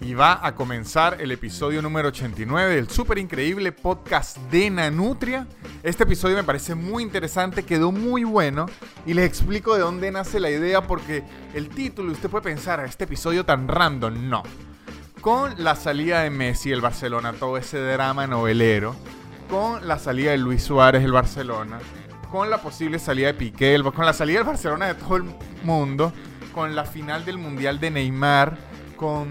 y va a comenzar el episodio número 89 del súper increíble podcast de Nanutria. Este episodio me parece muy interesante, quedó muy bueno y les explico de dónde nace la idea porque el título, usted puede pensar, este episodio tan random, no. Con la salida de Messi, el Barcelona, todo ese drama novelero, con la salida de Luis Suárez, el Barcelona, con la posible salida de Piqué, con la salida del Barcelona de todo el mundo, con la final del Mundial de Neymar, con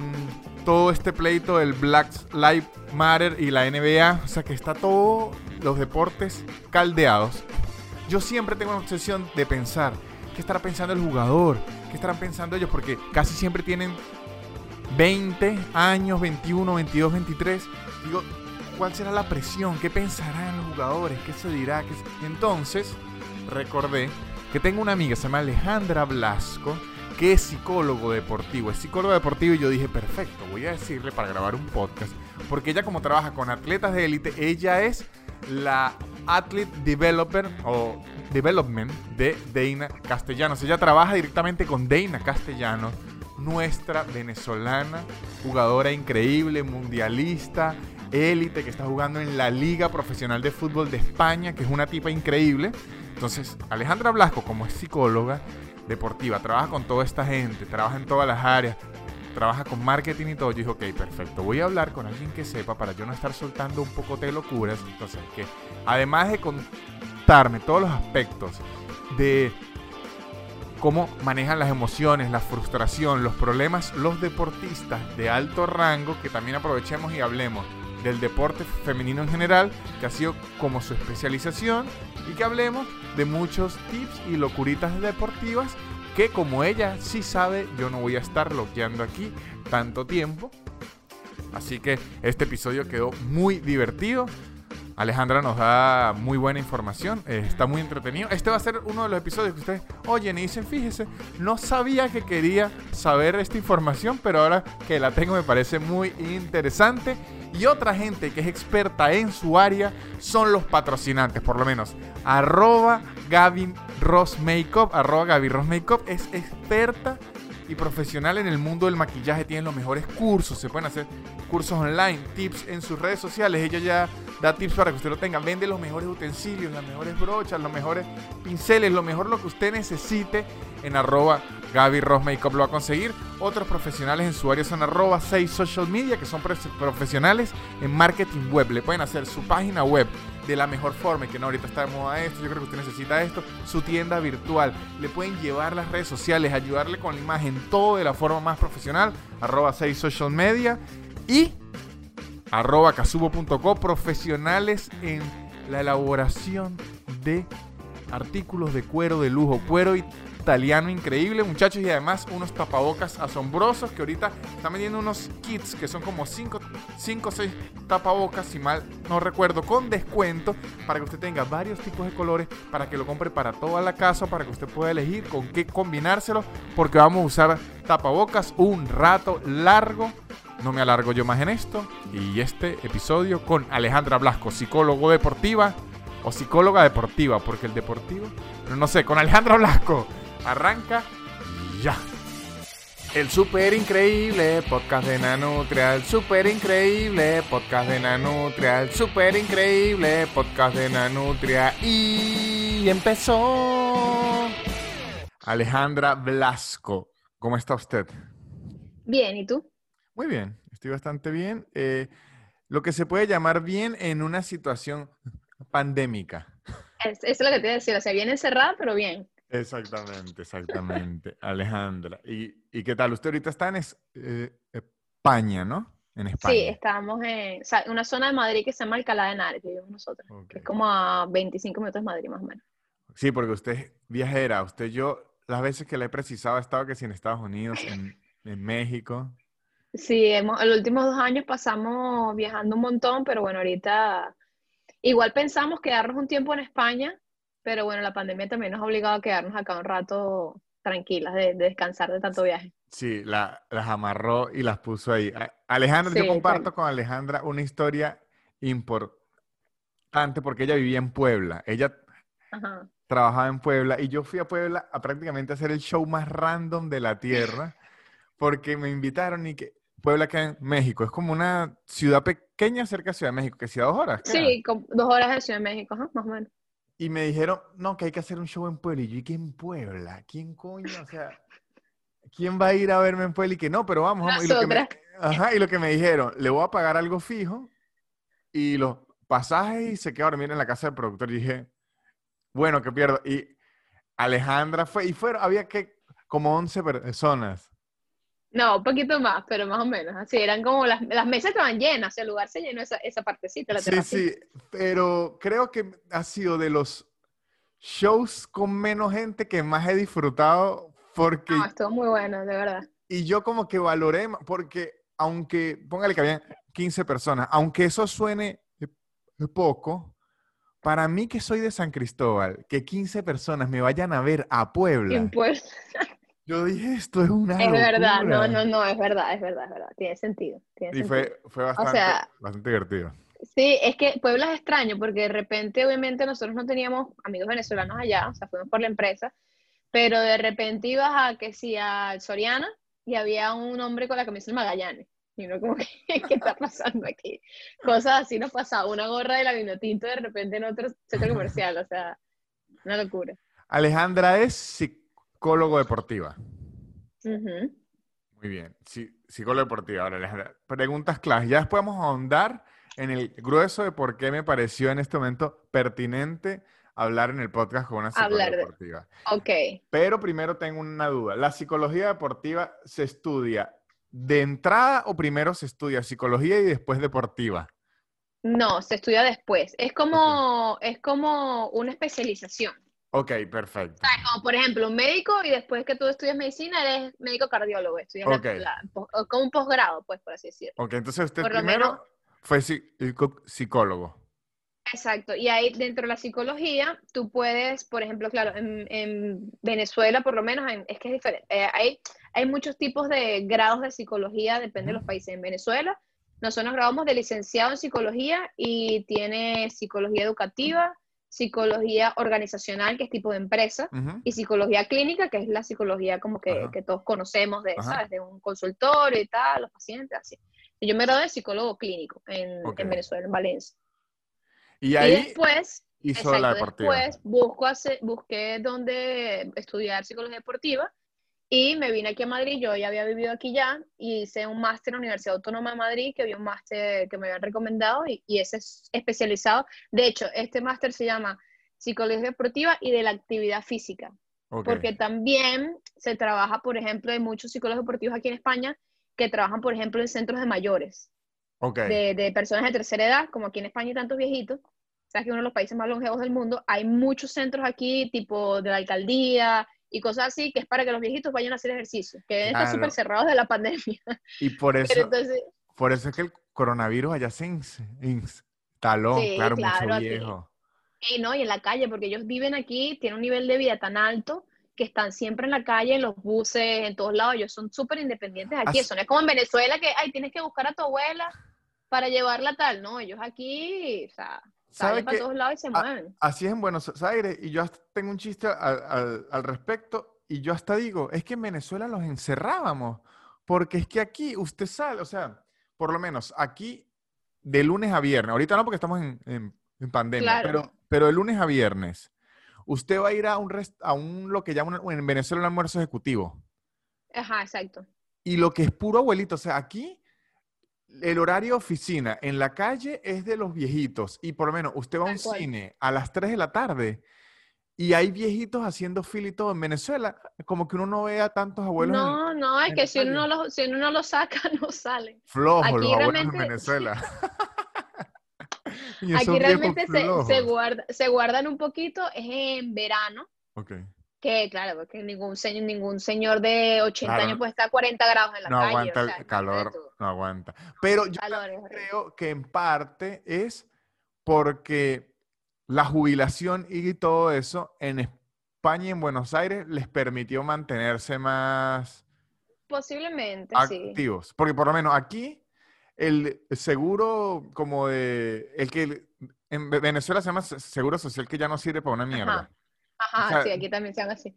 todo este pleito del Black Lives Matter y la NBA. O sea que está todo los deportes caldeados. Yo siempre tengo una obsesión de pensar qué estará pensando el jugador, qué estarán pensando ellos, porque casi siempre tienen 20 años, 21, 22, 23. Digo, ¿cuál será la presión? ¿Qué pensarán los jugadores? ¿Qué se dirá? Entonces, recordé que tengo una amiga, se llama Alejandra Blasco, que es psicólogo deportivo. Es psicólogo deportivo y yo dije, perfecto, voy a decirle para grabar un podcast. Porque ella como trabaja con atletas de élite, ella es la Athlete Developer o Development de Deina Castellanos. Ella trabaja directamente con Deina Castellanos, nuestra venezolana, jugadora increíble, mundialista, élite, que está jugando en la Liga Profesional de Fútbol de España, que es una tipa increíble. Entonces, Alejandra Blasco, como es psicóloga, deportiva, trabaja con toda esta gente, trabaja en todas las áreas, trabaja con marketing y todo. Yo dije, ok, perfecto, voy a hablar con alguien que sepa para yo no estar soltando un poco de locuras. Entonces, que además de contarme todos los aspectos de cómo manejan las emociones, la frustración, los problemas, los deportistas de alto rango, que también aprovechemos y hablemos del deporte femenino en general, que ha sido como su especialización, y que hablemos de muchos tips y locuritas deportivas que como ella sí sabe, yo no voy a estar bloqueando aquí tanto tiempo. Así que este episodio quedó muy divertido. Alejandra nos da muy buena información, eh, está muy entretenido. Este va a ser uno de los episodios que ustedes oyen y dicen, fíjese, no sabía que quería saber esta información, pero ahora que la tengo me parece muy interesante. Y otra gente que es experta en su área son los patrocinantes, por lo menos. Arroba Gavin Ross Makeup, Ross Makeup es experta y profesional en el mundo del maquillaje. Tienen los mejores cursos, se pueden hacer cursos online, tips en sus redes sociales. Ella ya da tips para que usted lo tenga. Vende los mejores utensilios, las mejores brochas, los mejores pinceles, lo mejor lo que usted necesite en arroba Gaby Ross lo va a conseguir. Otros profesionales en su área son arroba 6 social media, que son profesionales en marketing web. Le pueden hacer su página web de la mejor forma, y que no ahorita está de moda esto, yo creo que usted necesita esto, su tienda virtual. Le pueden llevar las redes sociales, ayudarle con la imagen, todo de la forma más profesional. Arroba 6 social y arroba casubo.co, profesionales en la elaboración de artículos de cuero de lujo, cuero italiano increíble, muchachos, y además unos tapabocas asombrosos que ahorita están vendiendo unos kits que son como 5 o 6 tapabocas, si mal no recuerdo, con descuento para que usted tenga varios tipos de colores, para que lo compre para toda la casa, para que usted pueda elegir con qué combinárselo, porque vamos a usar tapabocas un rato largo no me alargo yo más en esto. Y este episodio con Alejandra Blasco, psicólogo deportiva o psicóloga deportiva, porque el deportivo, pero no sé, con Alejandra Blasco. Arranca ya. El super increíble podcast de Nanutria, el super increíble podcast de Nanutria, el super increíble podcast de Nanutria. Y empezó. Alejandra Blasco, ¿cómo está usted? Bien, ¿y tú? Muy bien, estoy bastante bien. Eh, lo que se puede llamar bien en una situación pandémica. Es, es lo que te iba a decir, o sea, bien encerrada, pero bien. Exactamente, exactamente, Alejandra. ¿Y, qué tal? Usted ahorita está en eh, España, ¿no? En España. Sí, estamos en una zona de Madrid que se llama Alcalá de Henares, que vivimos nosotros, que es como a 25 minutos de Madrid más o menos. Sí, porque usted es viajera, usted yo, las veces que le he precisado, he estado que si en Estados Unidos, en, en México. Sí, hemos, los últimos dos años pasamos viajando un montón, pero bueno, ahorita igual pensamos quedarnos un tiempo en España, pero bueno, la pandemia también nos ha obligado a quedarnos acá un rato tranquilas, de, descansar de tanto viaje. Sí, las amarró y las puso ahí. Alejandra, yo comparto con Alejandra una historia importante porque ella vivía en Puebla. Ella trabajaba en Puebla y yo fui a Puebla a prácticamente hacer el show más random de la tierra porque me invitaron y que Puebla queda en México. Es como una ciudad pequeña cerca de Ciudad de México, que sea dos horas. queda. Sí, con dos horas de Ciudad de México, más o menos. Y me dijeron, no, que hay que hacer un show en Puebla. Y yo, ¿y qué en Puebla? ¿Quién coño? O sea, ¿quién va a ir a verme en Puebla? Y que no, pero vamos, vamos. Y lo que me, ajá, y lo que me dijeron, le voy a pagar algo fijo y los pasajes y se queda a dormir en la casa del productor. Y dije, bueno, que pierdo. Y Alejandra fue, y fueron, había que como 11 personas. No, un poquito más, pero más o menos. Así eran como las, las mesas estaban llenas, o sea, el lugar se llenó esa, esa partecita, la Sí, terracita. sí, pero creo que ha sido de los shows con menos gente que más he disfrutado porque, No, estuvo muy bueno, de verdad. y yo como que valoré, porque aunque, póngale que habían 15 personas, aunque eso suene eh, poco, para mí que soy de San Cristóbal, que 15 personas me vayan a ver a Puebla, En Puebla. yo dije, esto es una Es verdad, no, locura". no, no, es verdad, es verdad, es verdad. Tiene sentido. Tiene Y sentido. fue, fue bastante, sea, bastante divertido. Sí, es que Puebla es extraño porque de repente, obviamente, nosotros no teníamos amigos venezolanos allá, o sea, fuimos por la empresa, pero de repente ibas a que sí, a Soriana y había un hombre con la camisa del Magallanes. Y uno como ¿qué está pasando aquí? Cosas así nos pasaba, una gorra de la Vinotinto de repente en otro centro comercial, o sea, una locura. Alejandra es psicólogo deportiva. Muy bien. Sí, psicólogo deportiva. Ahora, Alejandra, preguntas claves. Ya después vamos a ahondar en el grueso de por qué me pareció en este momento pertinente hablar en el podcast con una psicóloga Hablar de- deportiva. Ok. Pero primero tengo una duda. ¿La psicología deportiva se estudia de entrada o primero se estudia psicología y después deportiva? No, se estudia después. Es como, es como una especialización. Ok, perfecto. Como por ejemplo, un médico y después que tú estudias medicina eres médico cardiólogo, estudias la- la- como un posgrado, pues por así decirlo. Ok, entonces usted Por primero menos- fue psicólogo. Exacto, y ahí dentro de la psicología, tú puedes, por ejemplo, claro, en, en Venezuela por lo menos, en- es que es diferente, Eh, hay, hay muchos tipos de grados de psicología, depende de los países. En Venezuela, nosotros nos graduamos de licenciado en psicología y tiene psicología educativa, psicología organizacional, que es tipo de empresa, y psicología clínica, que es la psicología como que, que todos conocemos de. ¿sabes? De un consultorio y tal, los pacientes, así. Y yo me gradué de psicólogo clínico en, en Venezuela, en Valencia. Y Y ahí después, hizo la exacto, deportiva. después busco hacer, busqué dónde estudiar psicología deportiva y me vine aquí a Madrid, yo ya había vivido aquí ya, y hice un máster en la Universidad Autónoma de Madrid, que había un máster que me habían recomendado y, y ese es especializado. De hecho, este máster se llama Psicología Deportiva y de la Actividad Física porque también se trabaja, por ejemplo, hay muchos psicólogos deportivos aquí en España que trabajan, por ejemplo, en centros de mayores, de, de personas de tercera edad, como aquí en España hay tantos viejitos, sabes que es uno de los países más longevos del mundo, hay muchos centros aquí, tipo de la alcaldía y cosas así, que es para que los viejitos vayan a hacer ejercicio, que deben estar Claro. súper cerrados de la pandemia. Y por eso, entonces, por eso es que el coronavirus allá se ins- instaló, Sí, claro, claro, mucho viejo. y no, y en la calle, porque ellos viven aquí, tienen un nivel de vida tan alto que están siempre en la calle, en los buses, en todos lados, ellos son súper independientes aquí, Así- eso no es como en Venezuela que, ay, tienes que buscar a tu abuela para llevarla tal, no, ellos aquí, o sea, ¿Sabe salen para todos lados y se mueven. Así es en Buenos Aires y yo tengo un chiste al, al- al respecto y yo hasta digo, es que en Venezuela los encerrábamos, porque es que aquí usted sale, o sea, por lo menos aquí de lunes a viernes, ahorita no porque estamos en, en- en pandemia, Claro. pero, pero de lunes a viernes, usted va a ir a un, rest- a un lo que llaman en Venezuela un almuerzo ejecutivo. Ajá, exacto. Y lo que es puro abuelito, o sea, aquí el horario oficina en la calle es de los viejitos y por lo menos usted va a un cual. cine a las 3 de la tarde y hay viejitos haciendo fila y todo. En Venezuela, como que uno no ve a tantos abuelos en- No, no, es en que si uno, no calle. lo, si uno no lo saca, no salen. flojos Aquí los abuelos en realmente- Venezuela. Y esos Aquí realmente se, guarda, se guardan un poquito, es en verano, Ok. Que claro, porque ningún, se- ningún señor de 80 Claro, años puede estar a 40 grados en la No calle. aguanta o sea, el calor, no aguanta. Pero yo creo que en parte es porque la jubilación y todo eso en España y en Buenos Aires les permitió mantenerse más Posiblemente, sí. activos. Porque por lo menos aquí el seguro como de el que en Ve- Venezuela se llama se- seguro social que ya no sirve para una mierda. Ajá, O sea, sí, aquí también se llama así.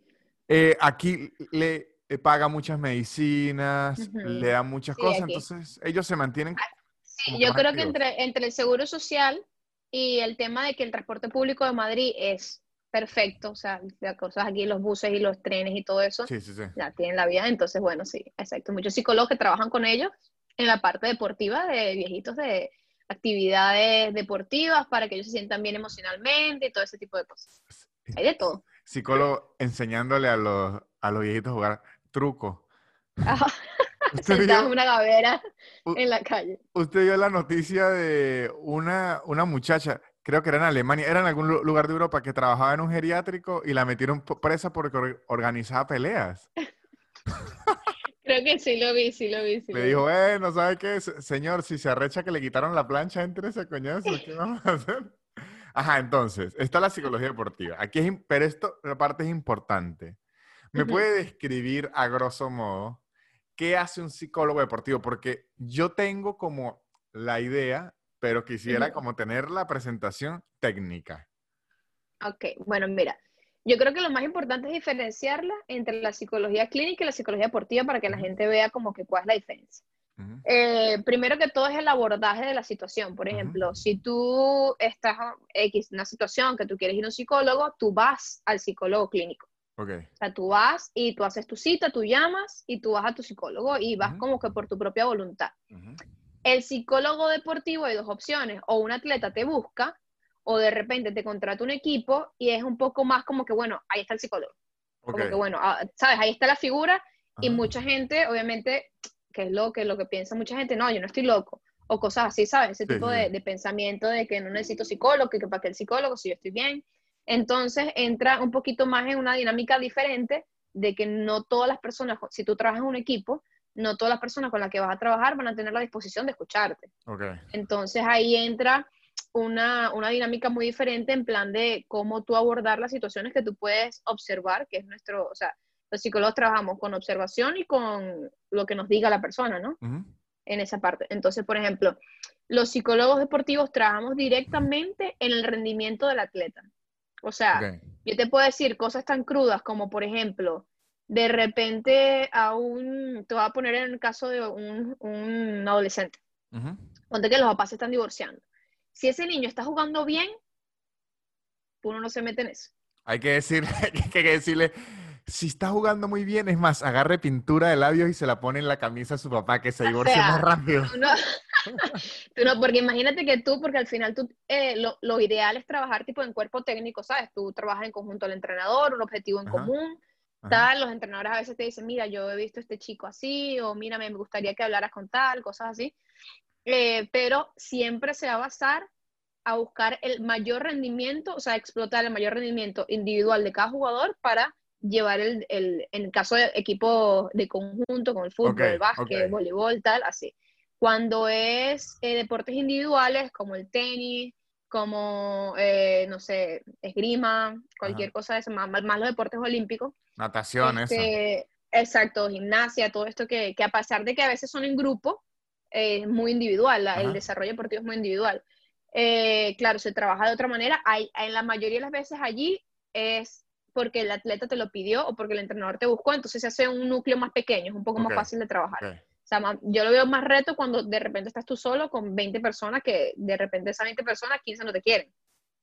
Eh, aquí le eh, paga muchas medicinas, Ujú. le dan muchas Sí, cosas, aquí. entonces ellos se mantienen Sí, como que yo creo que entre, entre el seguro social y el tema de que el transporte público de Madrid es perfecto, o sea, las cosas aquí, los buses y los trenes y todo eso, Sí, sí, sí. ya tienen la vida, entonces bueno, sí, exacto. Muchos psicólogos que trabajan con ellos en la parte deportiva de viejitos de actividades deportivas para que ellos se sientan bien emocionalmente y todo ese tipo de cosas. Hay de todo. Psicólogo enseñándole a los, a los viejitos a jugar truco. Ajá, ¿Usted Sentados en una gavera u- en la calle. usted vio la noticia de una, una muchacha, creo que era en Alemania, era en algún lu- lugar de Europa, que trabajaba en un geriátrico y la metieron presa porque or- organizaba peleas. Creo que sí lo vi, sí lo vi, sí Le lo dijo, vi. bueno, ¿sabe qué? Se- Señor, si se arrecha que le quitaron la plancha, entre ese coñazo, ¿qué vamos a hacer? Ajá, entonces, está la psicología deportiva. Aquí es, pero esto, la parte es importante. ¿Me puede describir a grosso modo qué hace un psicólogo deportivo? Porque yo tengo como la idea, pero quisiera como tener la presentación técnica. Ok, bueno, mira, yo creo que lo más importante es diferenciarla entre la psicología clínica y la psicología deportiva para que la gente vea como que cuál es la diferencia. Eh, primero que todo es el abordaje de la situación. Por ejemplo, si tú estás en X, una situación que tú quieres ir a un psicólogo, tú vas al psicólogo clínico. Ok. O sea, tú vas y tú haces tu cita, tú llamas y tú vas a tu psicólogo y vas Ujú. como que por tu propia voluntad. El psicólogo deportivo hay dos opciones, o un atleta te busca o de repente te contrata un equipo y es un poco más como que, bueno, ahí está el psicólogo. ok, Como que, bueno, ah, sabes, ahí está la figura y mucha gente, obviamente, que es lo que, lo que piensa mucha gente, no, yo no estoy loco, o cosas así, ¿sabes? Ese Sí, tipo sí, de, pensamiento de que no necesito psicólogo, que, para qué el psicólogo si yo estoy bien. Entonces entra un poquito más en una dinámica diferente de que no todas las personas, si tú trabajas en un equipo, no todas las personas con las que vas a trabajar van a tener la disposición de escucharte. ok, Entonces ahí entra una, una dinámica muy diferente en plan de cómo tú abordar las situaciones que tú puedes observar, que es nuestro, o sea, los psicólogos trabajamos con observación y con lo que nos diga la persona, ¿no? ujú, En esa parte. Entonces, por ejemplo, los psicólogos deportivos trabajamos directamente en el rendimiento del atleta. O sea, yo te puedo decir cosas tan crudas como, por ejemplo, de repente a un, te voy a poner en el caso de un, un adolescente. ujú, Ponte que los papás se están divorciando. Si ese niño está jugando bien, uno no se mete en eso. Hay que decir, hay que decirle, si está jugando muy bien, es más, agarre pintura de labios y se la pone en la camisa a su papá, que se O divorcie sea, más rápido. Tú no, tú no, porque imagínate que tú, porque al final tú, eh, lo, lo ideal es trabajar tipo en cuerpo técnico, ¿sabes? Tú trabajas en conjunto al entrenador, un objetivo en Ajá, común, ajá, tal, los entrenadores a veces te dicen, mira, yo he visto a este chico así, o mira, me gustaría que hablaras con tal, cosas así. Eh, pero siempre se va a basar a buscar el mayor rendimiento, o sea, explotar el mayor rendimiento individual de cada jugador para llevar el, el en el caso de equipo de conjunto, con el fútbol, Ok, el básquet, ok. voleibol, tal, así. Cuando es eh, deportes individuales, como el tenis, como, eh, no sé, esgrima, cualquier cosa de eso, más, más los deportes olímpicos, Natación, eso. este, exacto, gimnasia, todo esto que, que a pesar de que a veces son en grupo, eh, es muy individual, el Ajá. desarrollo deportivo es muy individual. Eh, claro, se trabaja de otra manera. Hay, en la mayoría de las veces allí es porque el atleta te lo pidió o porque el entrenador te buscó, entonces se hace un núcleo más pequeño, es un poco Ok, más fácil de trabajar. ok. O sea, yo lo veo más reto cuando de repente estás tú solo con 20 personas que de repente esas 20 personas, 15 no te quieren.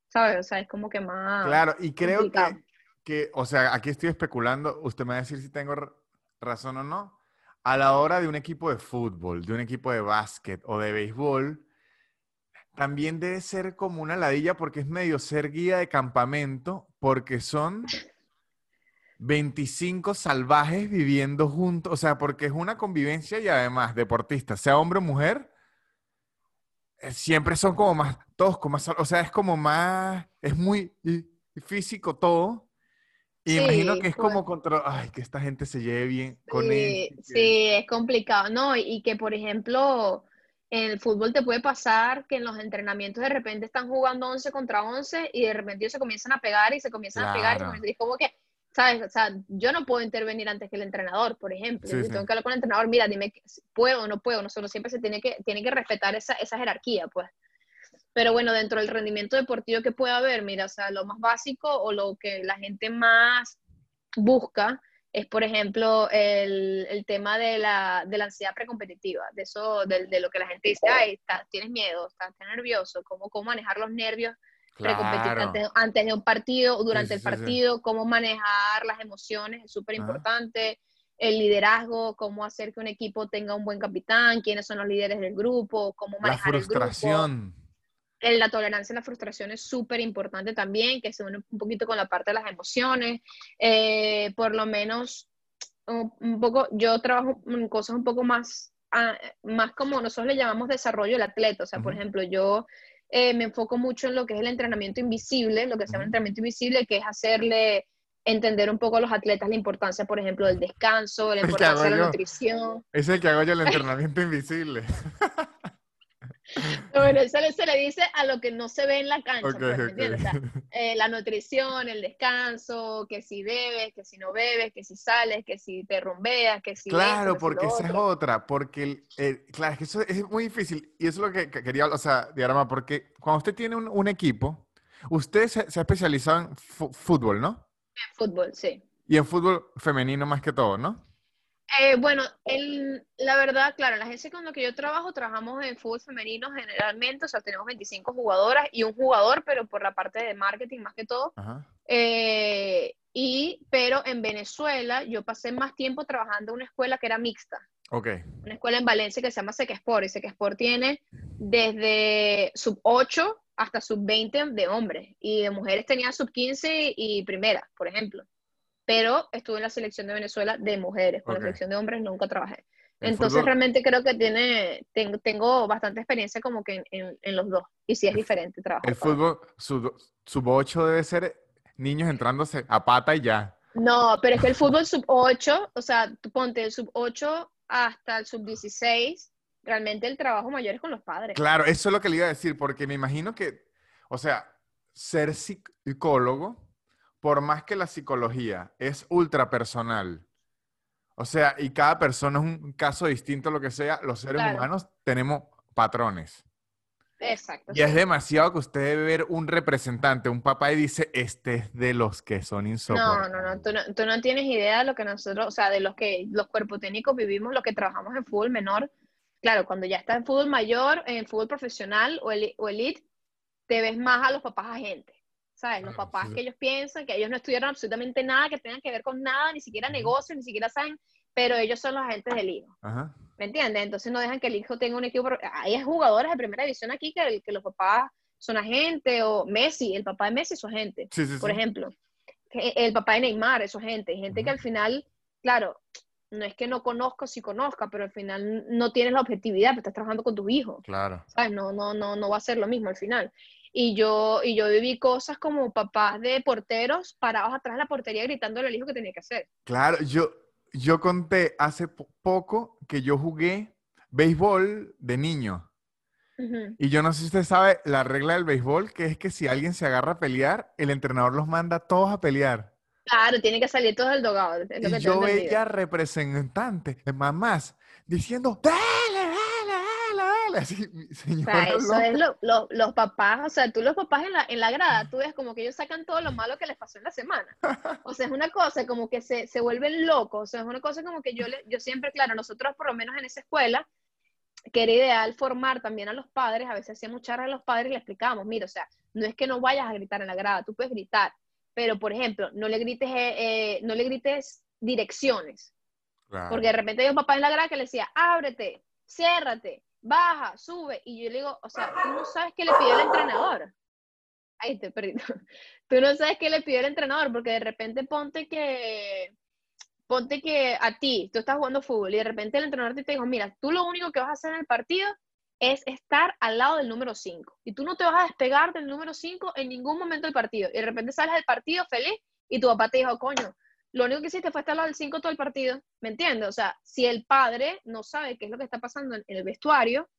¿Sabes? O sea, es como que más Claro, y creo que, complicado. que, o sea, aquí estoy especulando, usted me va a decir si tengo razón o no. A la hora de un equipo de fútbol, de un equipo de básquet o de béisbol, también debe ser como una ladilla porque es medio ser guía de campamento, porque son 25 salvajes viviendo juntos, o sea, porque es una convivencia y además deportistas, sea hombre o mujer, eh, siempre son como más, todos como más, o sea, es como más, es muy físico todo. Y imagino que es pues. como contra, ay, que esta gente se lleve bien con Sí, él. sí, es complicado, ¿no? Y, que, por ejemplo, el fútbol te puede pasar que en los entrenamientos de repente están jugando 11 contra 11 y de repente ellos se comienzan a pegar y se comienzan a pegar y, se Claro. comienzan- y es como que, ¿sabes? O sea, yo no puedo intervenir antes que el entrenador, por ejemplo. Sí, Yo sí. tengo que hablar con el entrenador, mira, dime, puedo o no puedo. Nosotros siempre se tiene que, tiene que respetar esa, esa jerarquía, pues. Pero bueno, dentro del rendimiento deportivo que puede haber, mira, o sea, lo más básico o lo que la gente más busca es, por ejemplo, el, el tema de la, de la ansiedad precompetitiva, de eso, de, de, lo que la gente dice, ay, estás, tienes miedo, estás, nervioso, cómo, cómo manejar los nervios Claro. antes, antes, de un partido o durante Sí, el sí, sí. partido, cómo manejar las emociones es súper importante, el liderazgo, cómo hacer que un equipo tenga un buen capitán, quiénes son los líderes del grupo, cómo La manejar el grupo. La tolerancia a la frustración es súper importante también, que se une un poquito con la parte de las emociones. Eh, por lo menos, un, un poco, yo trabajo en cosas un poco más, ah, más como nosotros le llamamos desarrollo del atleta. O sea, por Ujú. ejemplo, yo eh, me enfoco mucho en lo que es el entrenamiento invisible, lo que se llama entrenamiento invisible, que es hacerle entender un poco a los atletas la importancia, por ejemplo, del descanso, la importancia de la yo. nutrición. Es el que hago yo el entrenamiento invisible. Bueno, eso se le dice a lo que no se ve en la cancha, Ok, pues, eh, la nutrición, el descanso, que si bebes, que si no bebes, que si sales, que si te rumbeas, que si Claro, porque esa es otra, porque, el, el- claro, es que eso es muy difícil, y eso es lo que, que quería, o sea, diagrama, porque cuando usted tiene un, un equipo, usted se, se ha especializado en fútbol, ¿no? Fútbol, sí. Y en fútbol femenino más que todo, ¿no? Eh, bueno, el- la verdad, claro, en la agencia con la que yo trabajo, trabajamos en fútbol femenino generalmente, o sea, tenemos 25 jugadoras y un jugador, pero por la parte de marketing más que todo. Ajá. Eh, y, pero en Venezuela yo pasé más tiempo trabajando en una escuela que era mixta. Ok, una escuela en Valencia que se llama Sequesport, y Sequesport tiene desde sub 8 hasta sub 20 de hombres, y de mujeres tenía sub 15 y primera, por ejemplo. Pero estuve en la selección de Venezuela de mujeres, con Ok. la selección de hombres nunca trabajé. El Entonces fútbol- realmente creo que tiene, tengo, tengo bastante experiencia como que en, en- en los dos, y sí es diferente trabajar. el fútbol sub, sub 8 debe ser niños entrándose a pata y ya. No, pero es que el fútbol sub 8, o sea, tú ponte el sub 8 hasta el sub 16, realmente el trabajo mayor es con los padres. Claro, eso es lo que le iba a decir, porque me imagino que, o sea, ser psicólogo, por más que la psicología es ultra personal, o sea, y cada persona es un caso distinto, lo que sea, los seres Claro. humanos tenemos patrones. Exacto. Y es demasiado que usted debe ver un representante, un papá, y dice, este es de los que son No, insoportables. no, no tú, no, tú no tienes idea de lo que nosotros, o sea, de los que los cuerpos técnicos vivimos, los que trabajamos en fútbol menor. Claro, cuando ya estás en fútbol mayor, en fútbol profesional o, eli- o elite, te ves más a los papás agentes, ¿sabes? Los Claro, papás sí, que ellos piensan que ellos no estudiaron absolutamente nada que tengan que ver con nada, ni siquiera negocios, ni siquiera saben, pero ellos son los agentes del hijo. Ajá. ¿Me entiendes? Entonces no dejan que el hijo tenga un equipo. Hay jugadores de primera división aquí que, que los papás son agentes, o Messi, el papá de Messi es su agente, Sí, sí, por ejemplo. El papá de Neymar es su agente. Gente que al final, claro, no es que no conozca sí conozca, pero al final no tienes la objetividad, pero estás trabajando con tus hijos. Claro. ¿sabes? No, no, no, no va a ser lo mismo al final. Y yo, y yo viví cosas como papás de porteros parados atrás de la portería gritándole al hijo que tenía que hacer. Claro, yo, yo conté hace po- poco que yo jugué béisbol de niño. Y yo no sé si usted sabe la regla del béisbol, que es que si alguien se agarra a pelear, el entrenador los manda todos a pelear. Claro, tiene que salir todo del dogado. Yo veía representantes, mamás, diciendo, dale, dale. Así, mi O señora sea, eso es lo, lo- los papás, o sea, tú los papás en la, en la grada, tú ves como que ellos sacan todo lo malo que les pasó en la semana. O sea, es una cosa como que se, se vuelven locos, o sea, es una cosa como que yo, le, yo siempre, claro, nosotros por lo menos en esa escuela, que era ideal formar también a los padres, a veces hacíamos charlas a los padres y le explicábamos, mira, o sea, no es que no vayas a gritar en la grada, tú puedes gritar, pero por ejemplo, no le grites, eh, eh, no le grites direcciones, Claro. porque de repente hay un papá en la grada que le decía, ábrete, ciérrate, baja, sube. Y yo le digo, o sea, tú no sabes qué le pidió el entrenador. Ahí te perrito. Tú no sabes qué le pidió el entrenador, porque de repente ponte que, ponte que a ti, tú estás jugando fútbol y de repente el entrenador te dijo, mira, tú lo único que vas a hacer en el partido es estar al lado del número 5. Y tú no te vas a despegar del número 5 en ningún momento del partido. Y de repente sales del partido feliz y tu papá te dijo, coño, lo único que hiciste fue estar al lado del 5 todo el partido. ¿Me entiendes? O sea, si el padre no sabe qué es lo que está pasando en, el vestuario,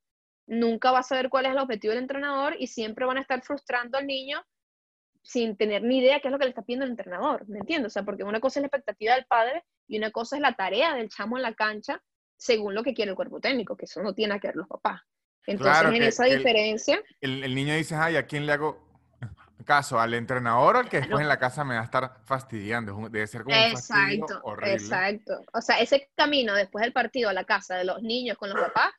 nunca va a saber cuál es el objetivo del entrenador y siempre van a estar frustrando al niño sin tener ni idea qué es lo que le está pidiendo el entrenador. ¿Me entiendes? O sea, porque una cosa es la expectativa del padre y una cosa es la tarea del chamo en la cancha según lo que quiere el cuerpo técnico, que eso no tiene que ver los papás. Entonces, Claro, en esa el- diferencia, El, el niño dice, ay, ¿a quién le hago? Caso al entrenador al que después en la casa me va a estar fastidiando. Debe ser como un horrible. exacto. O sea, ese camino después del partido a la casa de los niños con los papás,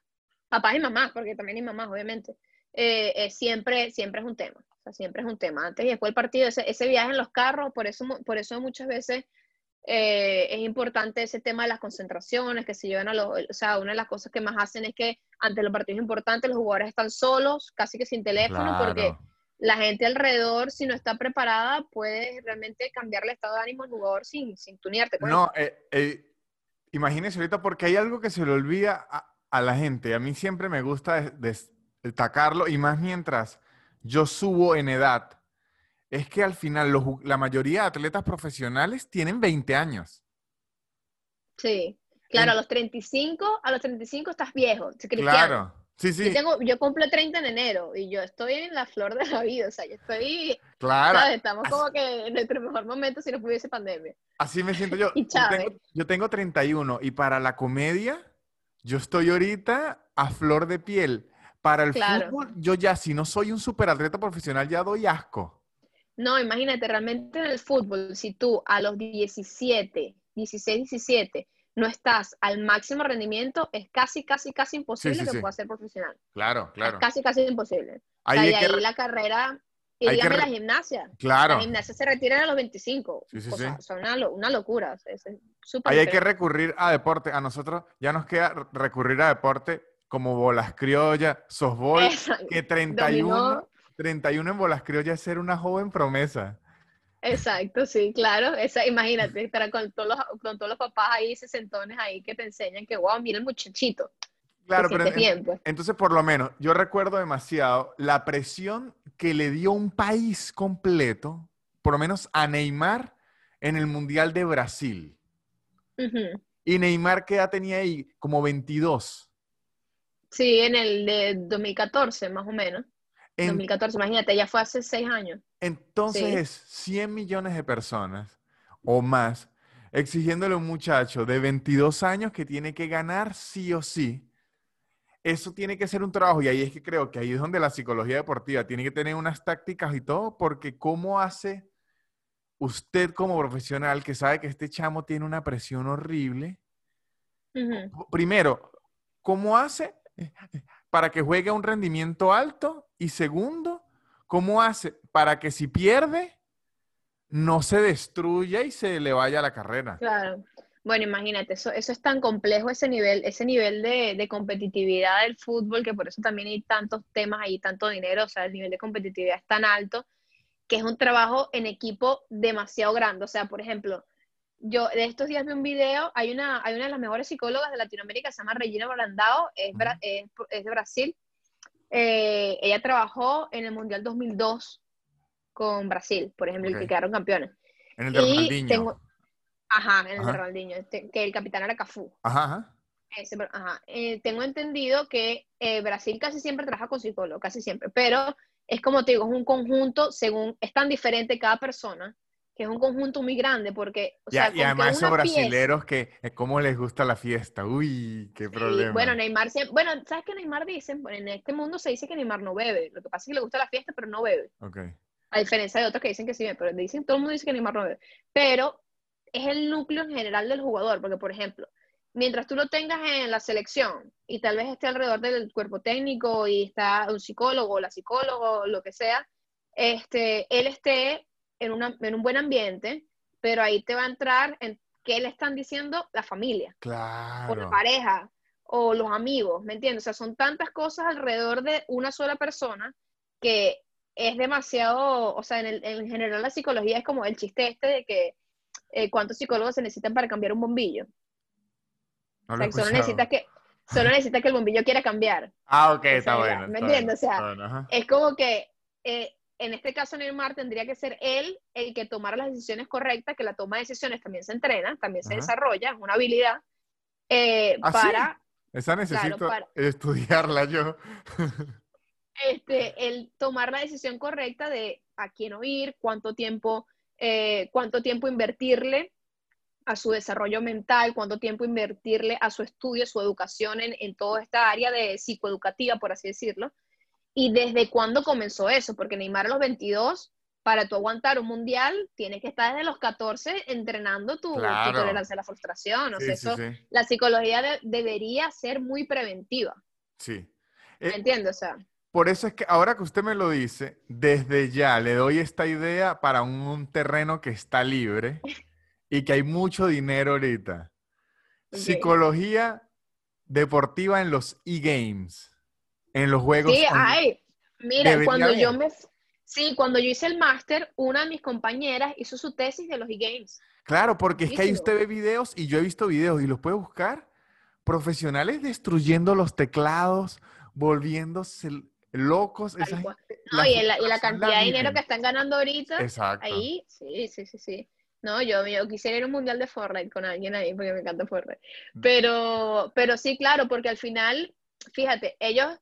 papás y mamás, porque también hay mamás, obviamente, eh, eh, siempre, siempre es un tema. O sea, siempre es un tema. Antes y después del partido, ese, ese viaje en los carros, por eso, por eso muchas veces eh, es importante ese tema de las concentraciones, que se llevan a los, o sea, una de las cosas que más hacen es que ante los partidos importantes los jugadores están solos, casi que sin teléfono, porque. La gente alrededor, si no está preparada, puede realmente cambiarle el estado de ánimo al jugador sin, sin tunearte. pues. No, eh, eh, imagínese ahorita porque hay algo que se le olvida a, a la gente. A mí siempre me gusta des- des- destacarlo y más mientras yo subo en edad. Es que al final los la mayoría de atletas profesionales tienen 20 años. Sí. Claro, En- a los 35, a los 35 estás viejo, cristiano. Claro. Sí, sí, Yo, tengo, yo cumplo 30 en enero y yo estoy en la flor de la vida, o sea, yo estoy, claro. ¿sabes? Estamos Así- como que en nuestro mejor momento si no hubiese pandemia. Así me siento yo. Y Yo tengo, yo tengo 31 y para la comedia, yo estoy ahorita a flor de piel. Para el Claro. fútbol, yo ya, si no soy un superatleta profesional, ya doy asco. No, imagínate, realmente en el fútbol, si tú a los 17, 16, 17 no estás al máximo rendimiento, es casi, casi, casi imposible sí, que puedas ser profesional. Claro, claro. Es casi, casi imposible. Ahí o sea, hay y que ahí la carrera, y hay dígame la gimnasia. Claro. La gimnasia se retira a los 25. Sí, sí, o sea, sí. son una, una locura. Es, Ahí hay que recurrir a deporte. A nosotros ya nos queda re- recurrir a deporte como bolas criollas, softball, Exacto. que 31, Dominó. 31 en bolas criollas es ser una joven promesa. Exacto, sí, claro. Esa, imagínate, estar con todos, los, con todos los papás ahí, sesentones ahí que te enseñan que, wow, mira el muchachito. Claro, pero siente en- bien, pues. entonces por lo menos yo recuerdo demasiado la presión que le dio un país completo, por lo menos a Neymar en el Mundial de Brasil. Y Neymar, ¿qué edad tenía ahí? Como 22. Sí, en el de 2014, más o menos. En- 2014, imagínate, ya fue hace seis años. Entonces Sí. es 100 millones de personas o más exigiéndole a un muchacho de 22 años que tiene que ganar sí o sí. Eso tiene que ser un trabajo y ahí es que creo que ahí es donde la psicología deportiva tiene que tener unas tácticas y todo, porque ¿cómo hace usted como profesional que sabe que este chamo tiene una presión horrible? Primero, ¿cómo hace para que juegue a un rendimiento alto? Y segundo, ¿cómo hace para que si pierde, no se destruya y se le vaya la carrera? Claro. Bueno, imagínate, eso, eso es tan complejo, ese nivel, ese nivel de, de competitividad del fútbol, que por eso también hay tantos temas ahí, tanto dinero, o sea, el nivel de competitividad es tan alto, que es un trabajo en equipo demasiado grande. O sea, por ejemplo, yo de estos días vi un video, hay una, hay una de las mejores psicólogas de Latinoamérica, se llama Regina Brandao, es, bra- es, es de Brasil. Eh, ella trabajó en el Mundial 2002 con Brasil, por ejemplo, el que quedaron campeones. En el de Y Ronaldinho. tengo- Ajá, en el Ajá. de Ronaldinho, este, que el capitán era Cafú. Ajá, ajá. Ese, pero- ajá. Eh, tengo entendido que eh, Brasil casi siempre trabaja con psicólogo, casi siempre, pero es como te digo, es un conjunto, según, es tan diferente cada persona, que es un conjunto muy grande, porque, o Y, sea, y además esos pieza- brasileros que, eh, ¿cómo les gusta la fiesta? Uy, qué Sí, problema. bueno, Neymar siempre, bueno, ¿sabes qué Neymar dice? Bueno, en este mundo se dice que Neymar no bebe, lo que pasa es que le gusta la fiesta, pero no bebe. Ok. A diferencia de otros que dicen que sí, pero dicen, todo el mundo dice que Neymar no bebe. Pero es el núcleo en general del jugador, porque por ejemplo, mientras tú lo tengas en la selección y tal vez esté alrededor del cuerpo técnico y está un psicólogo, la psicólogo, lo que sea, este, él esté en, una, en un buen ambiente, pero ahí te va a entrar en qué le están diciendo la familia o la Claro. pareja o los amigos, ¿me entiendes? O sea, son tantas cosas alrededor de una sola persona que es demasiado, o sea, en, el- en general la psicología es como el chiste este de que eh, cuántos psicólogos se necesitan para cambiar un bombillo. No O lo he sea, que solo necesitas que, solo necesitas que el bombillo quiera cambiar. Ah, ok, está bueno. ¿me entiendes? O sea, bueno. Es como que eh, en este caso Neymar tendría que ser él el que tomara las decisiones correctas, que la toma de decisiones también se entrena, también se Ajá. desarrolla, es una habilidad, eh, ¿Ah, sí? para Esa necesito para- estudiarla yo. este, el tomar la decisión correcta de a quién oír, cuánto tiempo, eh, cuánto tiempo invertirle a su desarrollo mental, cuánto tiempo invertirle a su estudio, su educación en, en toda esta área de psicoeducativa, por así decirlo. Y desde cuándo comenzó eso, porque Neymar a los 22 para tú aguantar un mundial, tienes que estar desde los 14 entrenando tu, tolerancia a la frustración. O sea, eso, la psicología debería ser muy preventiva. Sí. ¿Me eh, entiendes? O sea. Por eso es que ahora que usted me lo dice, desde ya le doy esta idea para un, terreno que está libre y que hay mucho dinero ahorita. Psicología deportiva en los e-games, en los juegos. Sí, hay. Mira, cuando yo me Sí, cuando yo hice el máster, una de mis compañeras hizo su tesis de los e-games. Claro, porque es que ahí usted ve videos y yo he visto videos y los puede buscar. Profesionales destruyendo los teclados, volviéndose locos. no, y, la, cantidad de dinero que están ganando ahorita. Exacto. Ahí, sí, sí, sí, sí. No, yo, yo quisiera ir a un mundial de Fortnite con alguien ahí porque me encanta Fortnite. Mm. Pero, pero sí, claro, porque al final, fíjate, ellos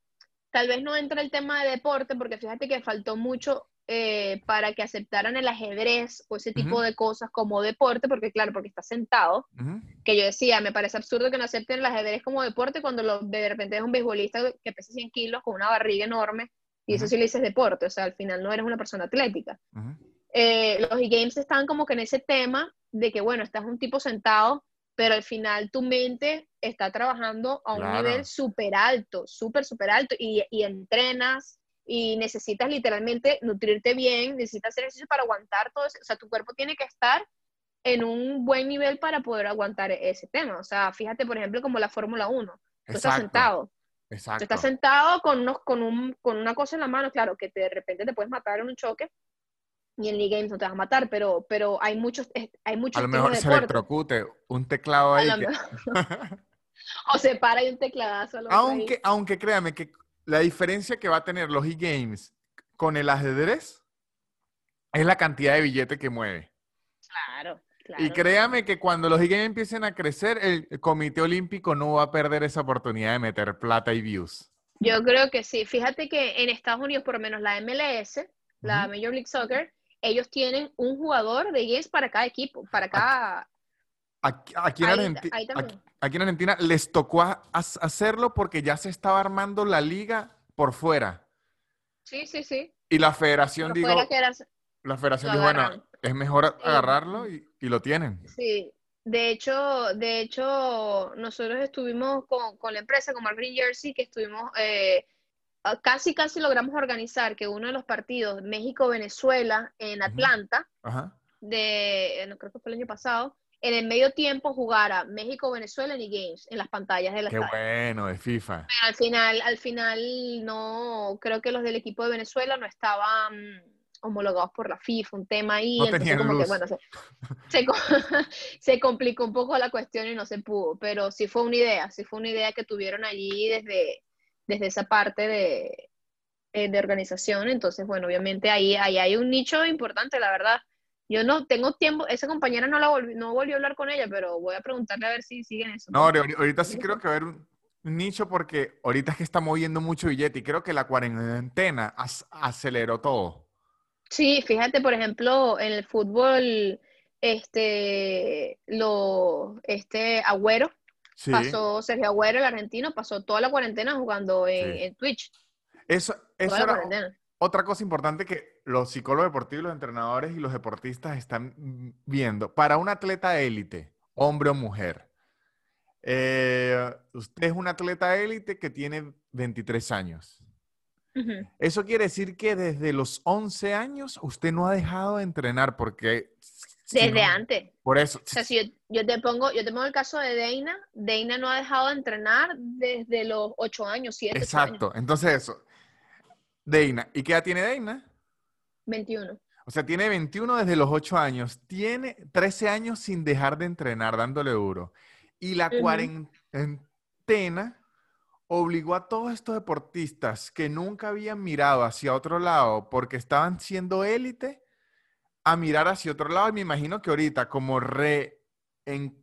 tal vez no entra el tema de deporte, porque fíjate que faltó mucho eh, para que aceptaran el ajedrez o ese tipo de cosas como deporte, porque claro, porque está sentado, que yo decía, me parece absurdo que no acepten el ajedrez como deporte cuando lo, de repente es un beisbolista que pesa 100 kilos con una barriga enorme, y eso sí le dices deporte, o sea, al final no eres una persona atlética. Eh, los e-games están como que en ese tema de que, bueno, estás un tipo sentado pero al final tu mente está trabajando a un nivel súper alto, súper, súper alto, y, y, entrenas y necesitas literalmente nutrirte bien, necesitas hacer ejercicio para aguantar todo eso, o sea, tu cuerpo tiene que estar en un buen nivel para poder aguantar ese tema, o sea, fíjate, por ejemplo, como la Fórmula 1, tú estás sentado, Exacto. Tú estás sentado con, unos, con, un, con una cosa en la mano, claro, que de repente te puedes matar en un choque, y en League Games no te vas a matar, pero, pero hay muchos hay muchos A lo mejor se electrocute un teclado ahí. o se para y un tecladazo. Aunque, aunque créame que la diferencia que va a tener los e-games con el ajedrez es la cantidad de billete que mueve. Claro. Claro. Y créame que cuando los e-games empiecen a crecer, el Comité Olímpico no va a perder esa oportunidad de meter plata y views. Yo creo que sí. Fíjate que en Estados Unidos, por lo menos la MLS, la Major League Soccer, ellos tienen un jugador de yes para cada equipo, para cada... Aquí, en, Argentina, les tocó hacerlo porque ya se estaba armando la liga por fuera. Sí, sí, sí. Y la federación dijo, la federación dijo, bueno, es mejor agarrarlo y, lo tienen. Sí, de hecho, de hecho, nosotros estuvimos con, con la empresa, con Green Jersey, que estuvimos eh, casi, casi logramos organizar que uno de los partidos, México-Venezuela, en Atlanta, de, no creo que fue el año pasado, en el medio tiempo jugara México-Venezuela en e-games, en las pantallas de la Qué bueno, de FIFA. Pero al final, al final, no, creo que los del equipo de Venezuela no estaban homologados por la FIFA, un tema ahí, entonces como que, bueno, se, se, complicó un poco la cuestión y no se pudo, pero sí fue una idea, sí fue una idea que tuvieron allí desde, desde esa parte de, eh, de organización. Entonces, bueno, obviamente ahí, ahí hay un nicho importante, la verdad. Yo no tengo tiempo, esa compañera no la volví, no volvió a hablar con ella, pero voy a preguntarle a ver si siguen eso. No, ahorita sí creo que va a haber un, nicho porque ahorita es que está moviendo mucho billete y creo que la cuarentena aceleró todo. Sí, fíjate, por ejemplo, en el fútbol, este, lo, este Agüero, Pasó Sergio Agüero, el argentino, pasó toda la cuarentena jugando en, Twitch. Eso, eso era otra cosa importante que los psicólogos deportivos, los entrenadores y los deportistas están viendo. Para un atleta élite, hombre o mujer, eh, usted es un atleta élite que tiene 23 años. Eso quiere decir que desde los 11 años usted no ha dejado de entrenar porque desde antes. Por eso. O sea, si yo, te pongo, yo te pongo el caso de Deina, Deina no ha dejado de entrenar desde los 8 años, 7 Exacto, entonces eso. Deina, ¿y qué edad tiene Deina? 21. O sea, tiene 21 desde los 8 años, tiene 13 años sin dejar de entrenar, dándole duro. Y la cuarentena obligó a todos estos deportistas que nunca habían mirado hacia otro lado porque estaban siendo élite a mirar hacia otro lado y me imagino que ahorita como re en,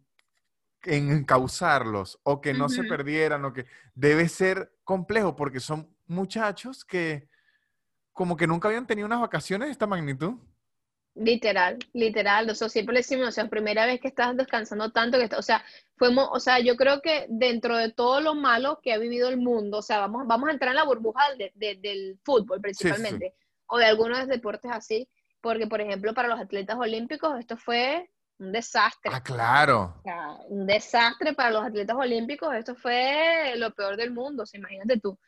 encauzarlos o que no se perdieran o que debe ser complejo porque son muchachos que como que nunca habían tenido unas vacaciones de esta magnitud. Literal, literal, o sea, siempre le decimos, o sea, primera vez que estás descansando tanto, que o sea, fuimos, o sea, yo creo que dentro de todo lo malo que ha vivido el mundo, o sea, vamos, vamos a entrar en la burbuja del fútbol principalmente, o de algunos deportes así, porque por ejemplo para los atletas olímpicos esto fue un desastre. Ah, claro. O sea, un desastre para los atletas olímpicos, esto fue lo peor del mundo, o sea, imagínate tú,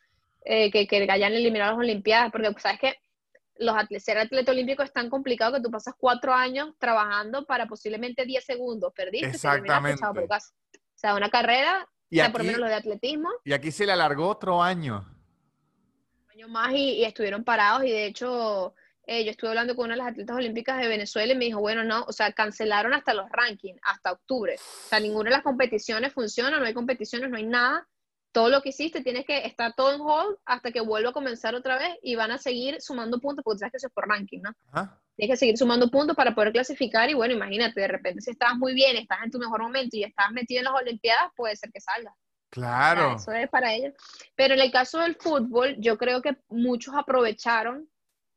eh, que, que hayan eliminado las Olimpiadas, porque sabes que los atletas, ser atleta olímpico es tan complicado que tú pasas cuatro años trabajando para posiblemente 10 segundos, perdiste, Exactamente. Te por casa. O sea, una carrera, Y o sea, aquí, por lo menos lo de atletismo, y aquí se le alargó otro año. un año más y, y estuvieron parados y de hecho eh, yo estuve hablando con una de las atletas olímpicas de Venezuela y me dijo, bueno, no, o sea, cancelaron hasta los rankings, hasta octubre. O sea, ninguna de las competiciones funciona, no hay competiciones, no hay nada. Todo lo que hiciste tienes que estar todo en hold hasta que vuelva a comenzar otra vez y van a seguir sumando puntos, porque sabes que eso es por ranking, ¿no? Ajá. Tienes que seguir sumando puntos para poder clasificar y bueno, imagínate, de repente si estás muy bien, estás en tu mejor momento y estás metido en las Olimpiadas, puede ser que salgas. O sea, Claro. eso es para ellos. Pero en el caso del fútbol, yo creo que muchos aprovecharon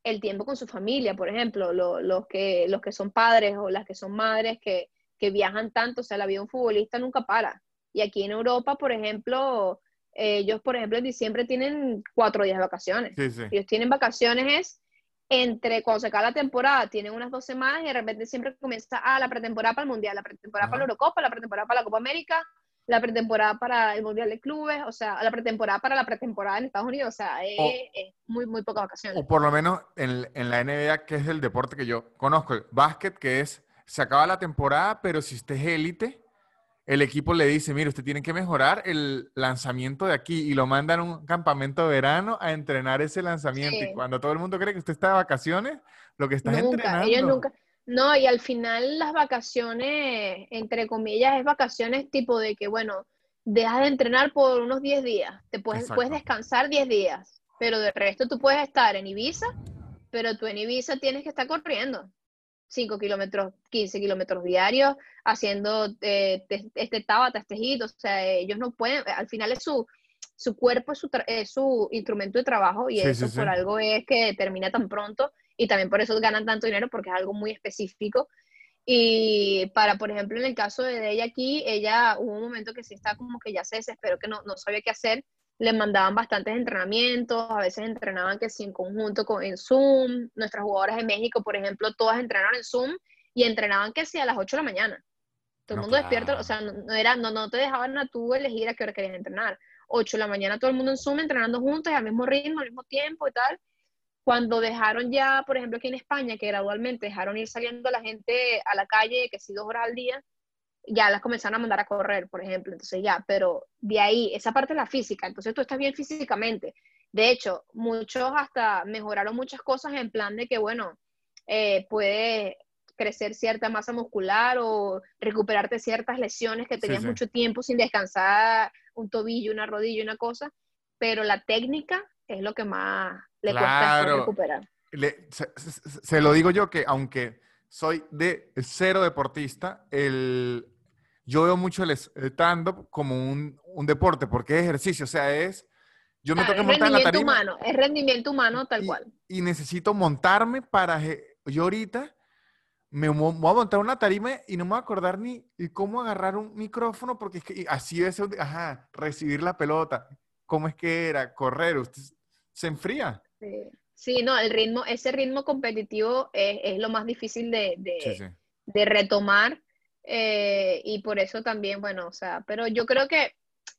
el tiempo con su familia, por ejemplo, lo- los, que, los que son padres o las que son madres que, que viajan tanto, o sea, la vida de un futbolista nunca para. Y aquí en Europa, por ejemplo, ellos, por ejemplo, en diciembre tienen cuatro días de vacaciones. Sí, sí. Ellos tienen vacaciones es entre cuando se acaba la temporada, tienen unas dos semanas y de repente siempre comienza ah, la pretemporada para el Mundial, la pretemporada para la. Eurocopa, la pretemporada para la Copa América, la pretemporada para el Mundial de Clubes, o sea, la pretemporada para la pretemporada en Estados Unidos, o sea, es, O- es muy, muy pocas vacaciones. O por lo menos en, en la NBA, que es el deporte que yo conozco, el básquet, que es, se acaba la temporada, pero si usted es élite, el equipo le dice, mire, usted tiene que mejorar el lanzamiento de aquí y lo mandan a un campamento de verano a entrenar ese lanzamiento. Y cuando todo el mundo cree que usted está de vacaciones, lo que está Nunca, entrenando. ellos nunca. No, y al final las vacaciones, entre comillas, es vacaciones tipo de que, bueno, dejas de entrenar por unos 10 días, te puedes, puedes descansar 10 días, pero de resto tú puedes estar en Ibiza, pero tú en Ibiza tienes que estar corriendo 5 kilómetros, 15 kilómetros diarios, haciendo eh, te- este tabata, este hit, o sea, ellos no pueden, al final es su, su cuerpo, es su, es su instrumento de trabajo y Sí, eso sí, por sí. algo es que termina tan pronto y también por eso ganan tanto dinero porque es algo muy específico. Y para, por ejemplo, en el caso de ella aquí, ella hubo un momento que sí está como que ya se desesperó, que no, no sabía qué hacer. Le mandaban bastantes entrenamientos, a veces entrenaban que sí en conjunto con, en Zoom. Nuestras jugadoras de México, por ejemplo, todas entrenaron en Zoom y entrenaban que sí a las 8 de la mañana. Todo el No, mundo despierto, claro. o sea, no, no era, no, no te dejaban a tú elegir a qué hora querías entrenar. 8 de la mañana todo el mundo en Zoom entrenando juntos al mismo ritmo, al mismo tiempo y tal. Cuando dejaron ya, por ejemplo, aquí en España, que gradualmente dejaron ir saliendo la gente a la calle, que sí dos horas al día, ya las comenzaron a mandar a correr, por ejemplo. Entonces ya, pero de ahí, esa parte es la física. Entonces tú estás bien físicamente. De hecho, muchos hasta mejoraron muchas cosas en plan de que, bueno, eh, puedes crecer cierta masa muscular o recuperarte ciertas lesiones que Sí, tenías sí. mucho tiempo sin descansar, un tobillo, una rodilla, una cosa, pero la técnica es lo que más le cuesta Claro. recuperar. le- se, se- se lo digo yo que aunque soy de cero deportista, el, yo veo mucho el stand-up como un, un deporte, porque es ejercicio, o sea, es, yo me Claro, tengo que montar en la tarima humano, es rendimiento humano tal y, cual. y necesito montarme para, yo ahorita me voy a montar una tarima y no me voy a acordar ni ni cómo agarrar un micrófono, porque es que así es, ajá, recibir la pelota, cómo es que era, correr, usted se enfría. Sí. Sí, no, el ritmo, ese ritmo competitivo es, es lo más difícil de, de, Sí, sí. de retomar eh, y por eso también, bueno, o sea, pero yo creo que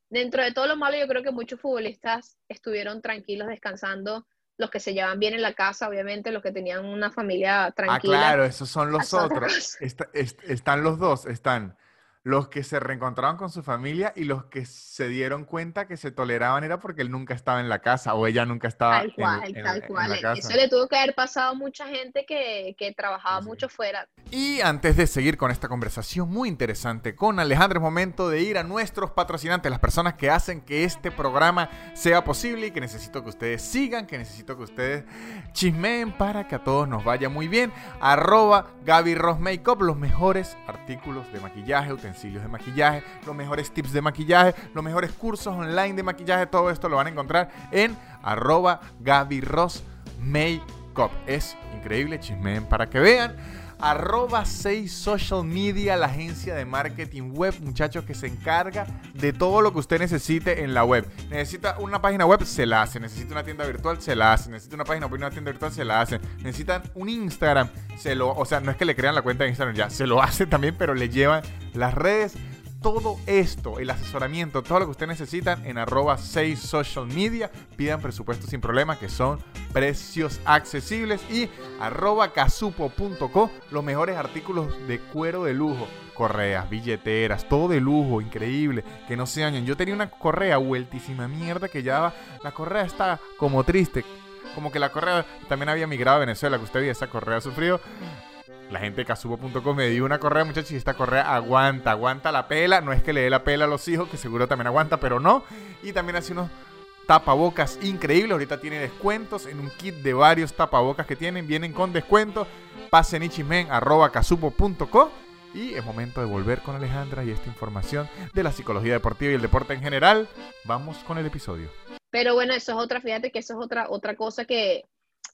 dentro de todo lo malo, yo creo que muchos futbolistas estuvieron tranquilos descansando, los que se llevan bien en la casa, obviamente, los que tenían una familia Ah, tranquila. claro, esos son los otros. cosa. Está- est- están los dos, están los que se reencontraron con su familia y los que se dieron cuenta que se toleraban era porque él nunca estaba en la casa o ella nunca estaba Tal en, cual, en- tal en cual. la casa. Eso le tuvo que haber pasado a mucha gente que, que trabajaba sí. mucho fuera. Y antes de seguir con esta conversación muy interesante con Alejandro, es momento de ir a nuestros patrocinantes, las personas que hacen que este programa sea posible y que necesito que ustedes sigan, que necesito que ustedes chismeen para que a todos nos vaya muy bien. Arroba Gaby Ross Makeup, los mejores artículos de maquillaje, utensilios de maquillaje, los mejores tips de maquillaje, los mejores cursos online de maquillaje, todo esto lo van a encontrar en arroba Ross Makeup. Es increíble, chismeen para que vean. Arroba 6 Social Media, la agencia de marketing web, muchachos, que se encarga de todo lo que usted necesite en la web. Necesita una página web, se la hace. Necesita una tienda virtual, se la hace. Necesita una página web, una tienda virtual, se la hace. Necesitan un Instagram, se lo, o sea, no es que le crean la cuenta de Instagram ya, se lo hace también, pero le llevan las redes todo esto, el asesoramiento, todo lo que ustedes necesitan en arroba 6 social media. Pidan presupuestos sin problema, que son precios accesibles. Y arroba casupo.co, los mejores artículos de cuero de lujo. Correas, billeteras, todo de lujo, increíble, que no se dañen. Yo tenía una correa vueltísima mierda que ya la correa está como triste. Como que la correa también había migrado a Venezuela, que usted vio esa correa sufrido la gente de casubo.com me dio una correa, muchachos, y esta correa aguanta, aguanta la pela. No es que le dé la pela a los hijos, que seguro también aguanta, pero no. Y también hace unos tapabocas increíbles. Ahorita tiene descuentos en un kit de varios tapabocas que tienen. Vienen con descuento. Pasen ichismen arroba casupo.com. Y es momento de volver con Alejandra y esta información de la psicología deportiva y el deporte en general. Vamos con el episodio. Pero bueno, eso es otra, fíjate que eso es otra, otra cosa que,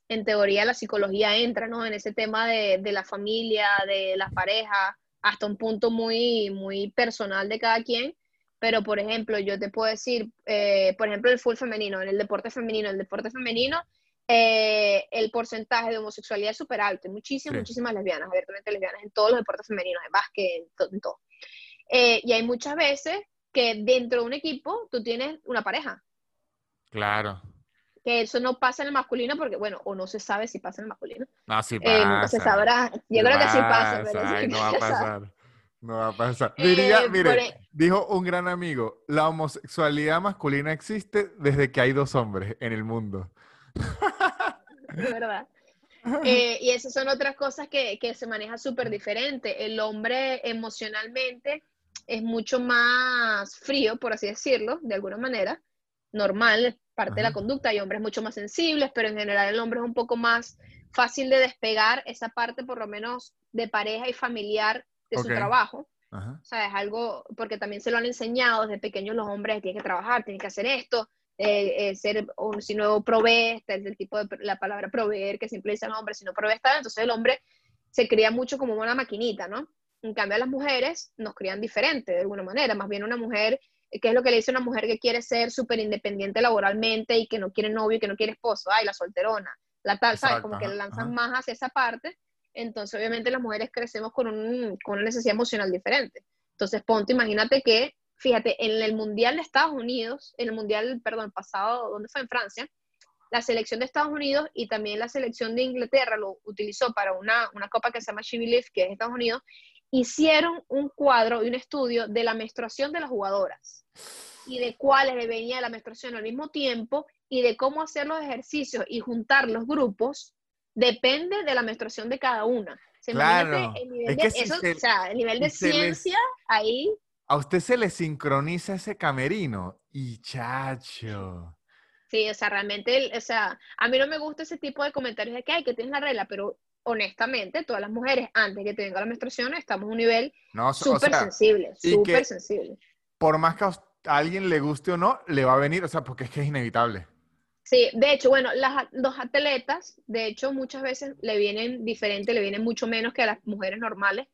en teoría la psicología entra, ¿no? En ese tema de, la familia, de las parejas, hasta un punto muy, muy personal de cada quien. Pero, por ejemplo, yo te puedo decir, eh, por ejemplo, el full femenino, en el deporte femenino, el deporte femenino, eh, el porcentaje de homosexualidad es súper alto. Hay muchísimas, muchísimas lesbianas, abiertamente lesbianas, en todos los deportes femeninos, en básquet, en, todo. Eh, y hay muchas veces que dentro de un equipo tú tienes una pareja. Claro que eso no pasa en el masculino porque, bueno, o no se sabe si pasa en el masculino. No, sí pasa. Eh, nunca se sabrá. Yo creo que sí pasa, pero no va a pasar. No va a pasar. Diría, eh, mire, e dijo un gran amigo, la homosexualidad masculina existe desde que hay dos hombres en el mundo. De verdad. Eh, y esas son otras cosas que, que se maneja súper diferente. El hombre emocionalmente es mucho más frío, por así decirlo, de alguna manera, normal, parte de la conducta. Hay hombres mucho más sensibles, pero en general el hombre es un poco más fácil de despegar esa parte, por lo menos, de pareja y familiar de su trabajo. O sea, es algo, porque también se lo han enseñado desde pequeños los hombres, tienen que trabajar, tienen que hacer esto, eh, eh, ser, o si no provee, este es el tipo de la palabra proveer que siempre dicen hombres, si no provee, está entonces el hombre se cría mucho como una maquinita, ¿no? En cambio, a las mujeres nos crían diferente, de alguna manera, más bien una mujer ¿Qué es lo que le dice una mujer que quiere ser súper independiente laboralmente y que no quiere novio y que no quiere esposo? Ay, la solterona, la tal, ¿sabes? Como que le lanzan más hacia esa parte. Entonces, obviamente, las mujeres crecemos con, un, con una necesidad emocional diferente. Entonces, ponte, imagínate que, fíjate, en el Mundial de Estados Unidos, en el Mundial, perdón, pasado, ¿dónde fue? En Francia, la selección de Estados Unidos y también la selección de Inglaterra lo utilizó para una, una copa que se llama She que es Estados Unidos, hicieron un cuadro y un estudio de la menstruación de las jugadoras y de cuáles le venía la menstruación al mismo tiempo y de cómo hacer los ejercicios y juntar los grupos depende de la menstruación de cada una. claro. El nivel de, eso, o sea, el nivel de ciencia ahí. A usted se le sincroniza ese camerino y chacho. Sí, o sea, realmente, o sea, a mí no me gusta ese tipo de comentarios de que hay que tienes la regla, pero honestamente, todas las mujeres, antes que tengan la menstruación, estamos a un nivel súper sensible, súper sensible. Por más que a alguien le guste o no, le va a venir, o sea, porque es que es inevitable. Sí, de hecho, bueno, las dos atletas, de hecho, muchas veces le vienen diferente, le vienen mucho menos que a las mujeres normales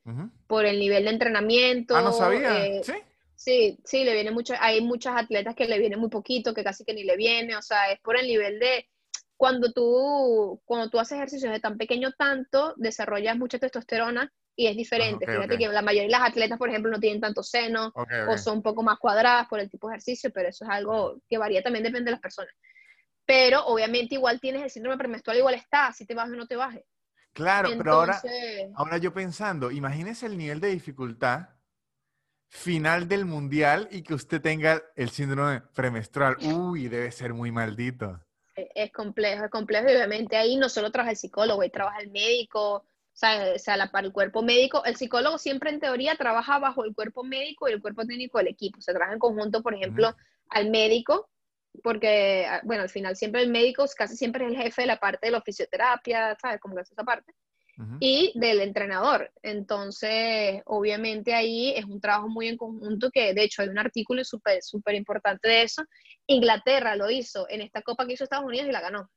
por el nivel de entrenamiento. Ah, no sabía. Eh, ¿Sí? Sí, sí, le viene mucho, hay muchas atletas que le viene muy poquito, que casi que ni le viene, o sea, es por el nivel de, cuando tú, cuando tú haces ejercicios de tan pequeño tanto, desarrollas mucha testosterona y es diferente. Fíjate que la mayoría de las atletas, por ejemplo, no tienen tanto seno o son un poco más cuadradas por el tipo de ejercicio, pero eso es algo que varía también, depende de las personas. Pero obviamente igual tienes el síndrome premenstrual, igual está, si te baje o no te baje. Claro, pero ahora, ahora yo pensando, imagínese el nivel de dificultad final del mundial y que usted tenga el síndrome premenstrual. Uy, debe ser muy maldito. Es complejo, es complejo y obviamente ahí no solo trabaja el psicólogo, ahí trabaja el médico, o sea, la, para el cuerpo médico, el psicólogo siempre en teoría trabaja bajo el cuerpo médico y el cuerpo técnico del equipo, se trabaja en conjunto, por ejemplo, al médico, porque, ah, bueno, al final siempre el médico casi siempre es el jefe de la parte de la fisioterapia, ¿sabes? Como que es esa parte y del entrenador. Entonces, obviamente ahí es un trabajo muy en conjunto que de hecho hay un artículo súper súper importante de eso. Inglaterra lo hizo en esta copa que hizo Estados Unidos y la ganó. O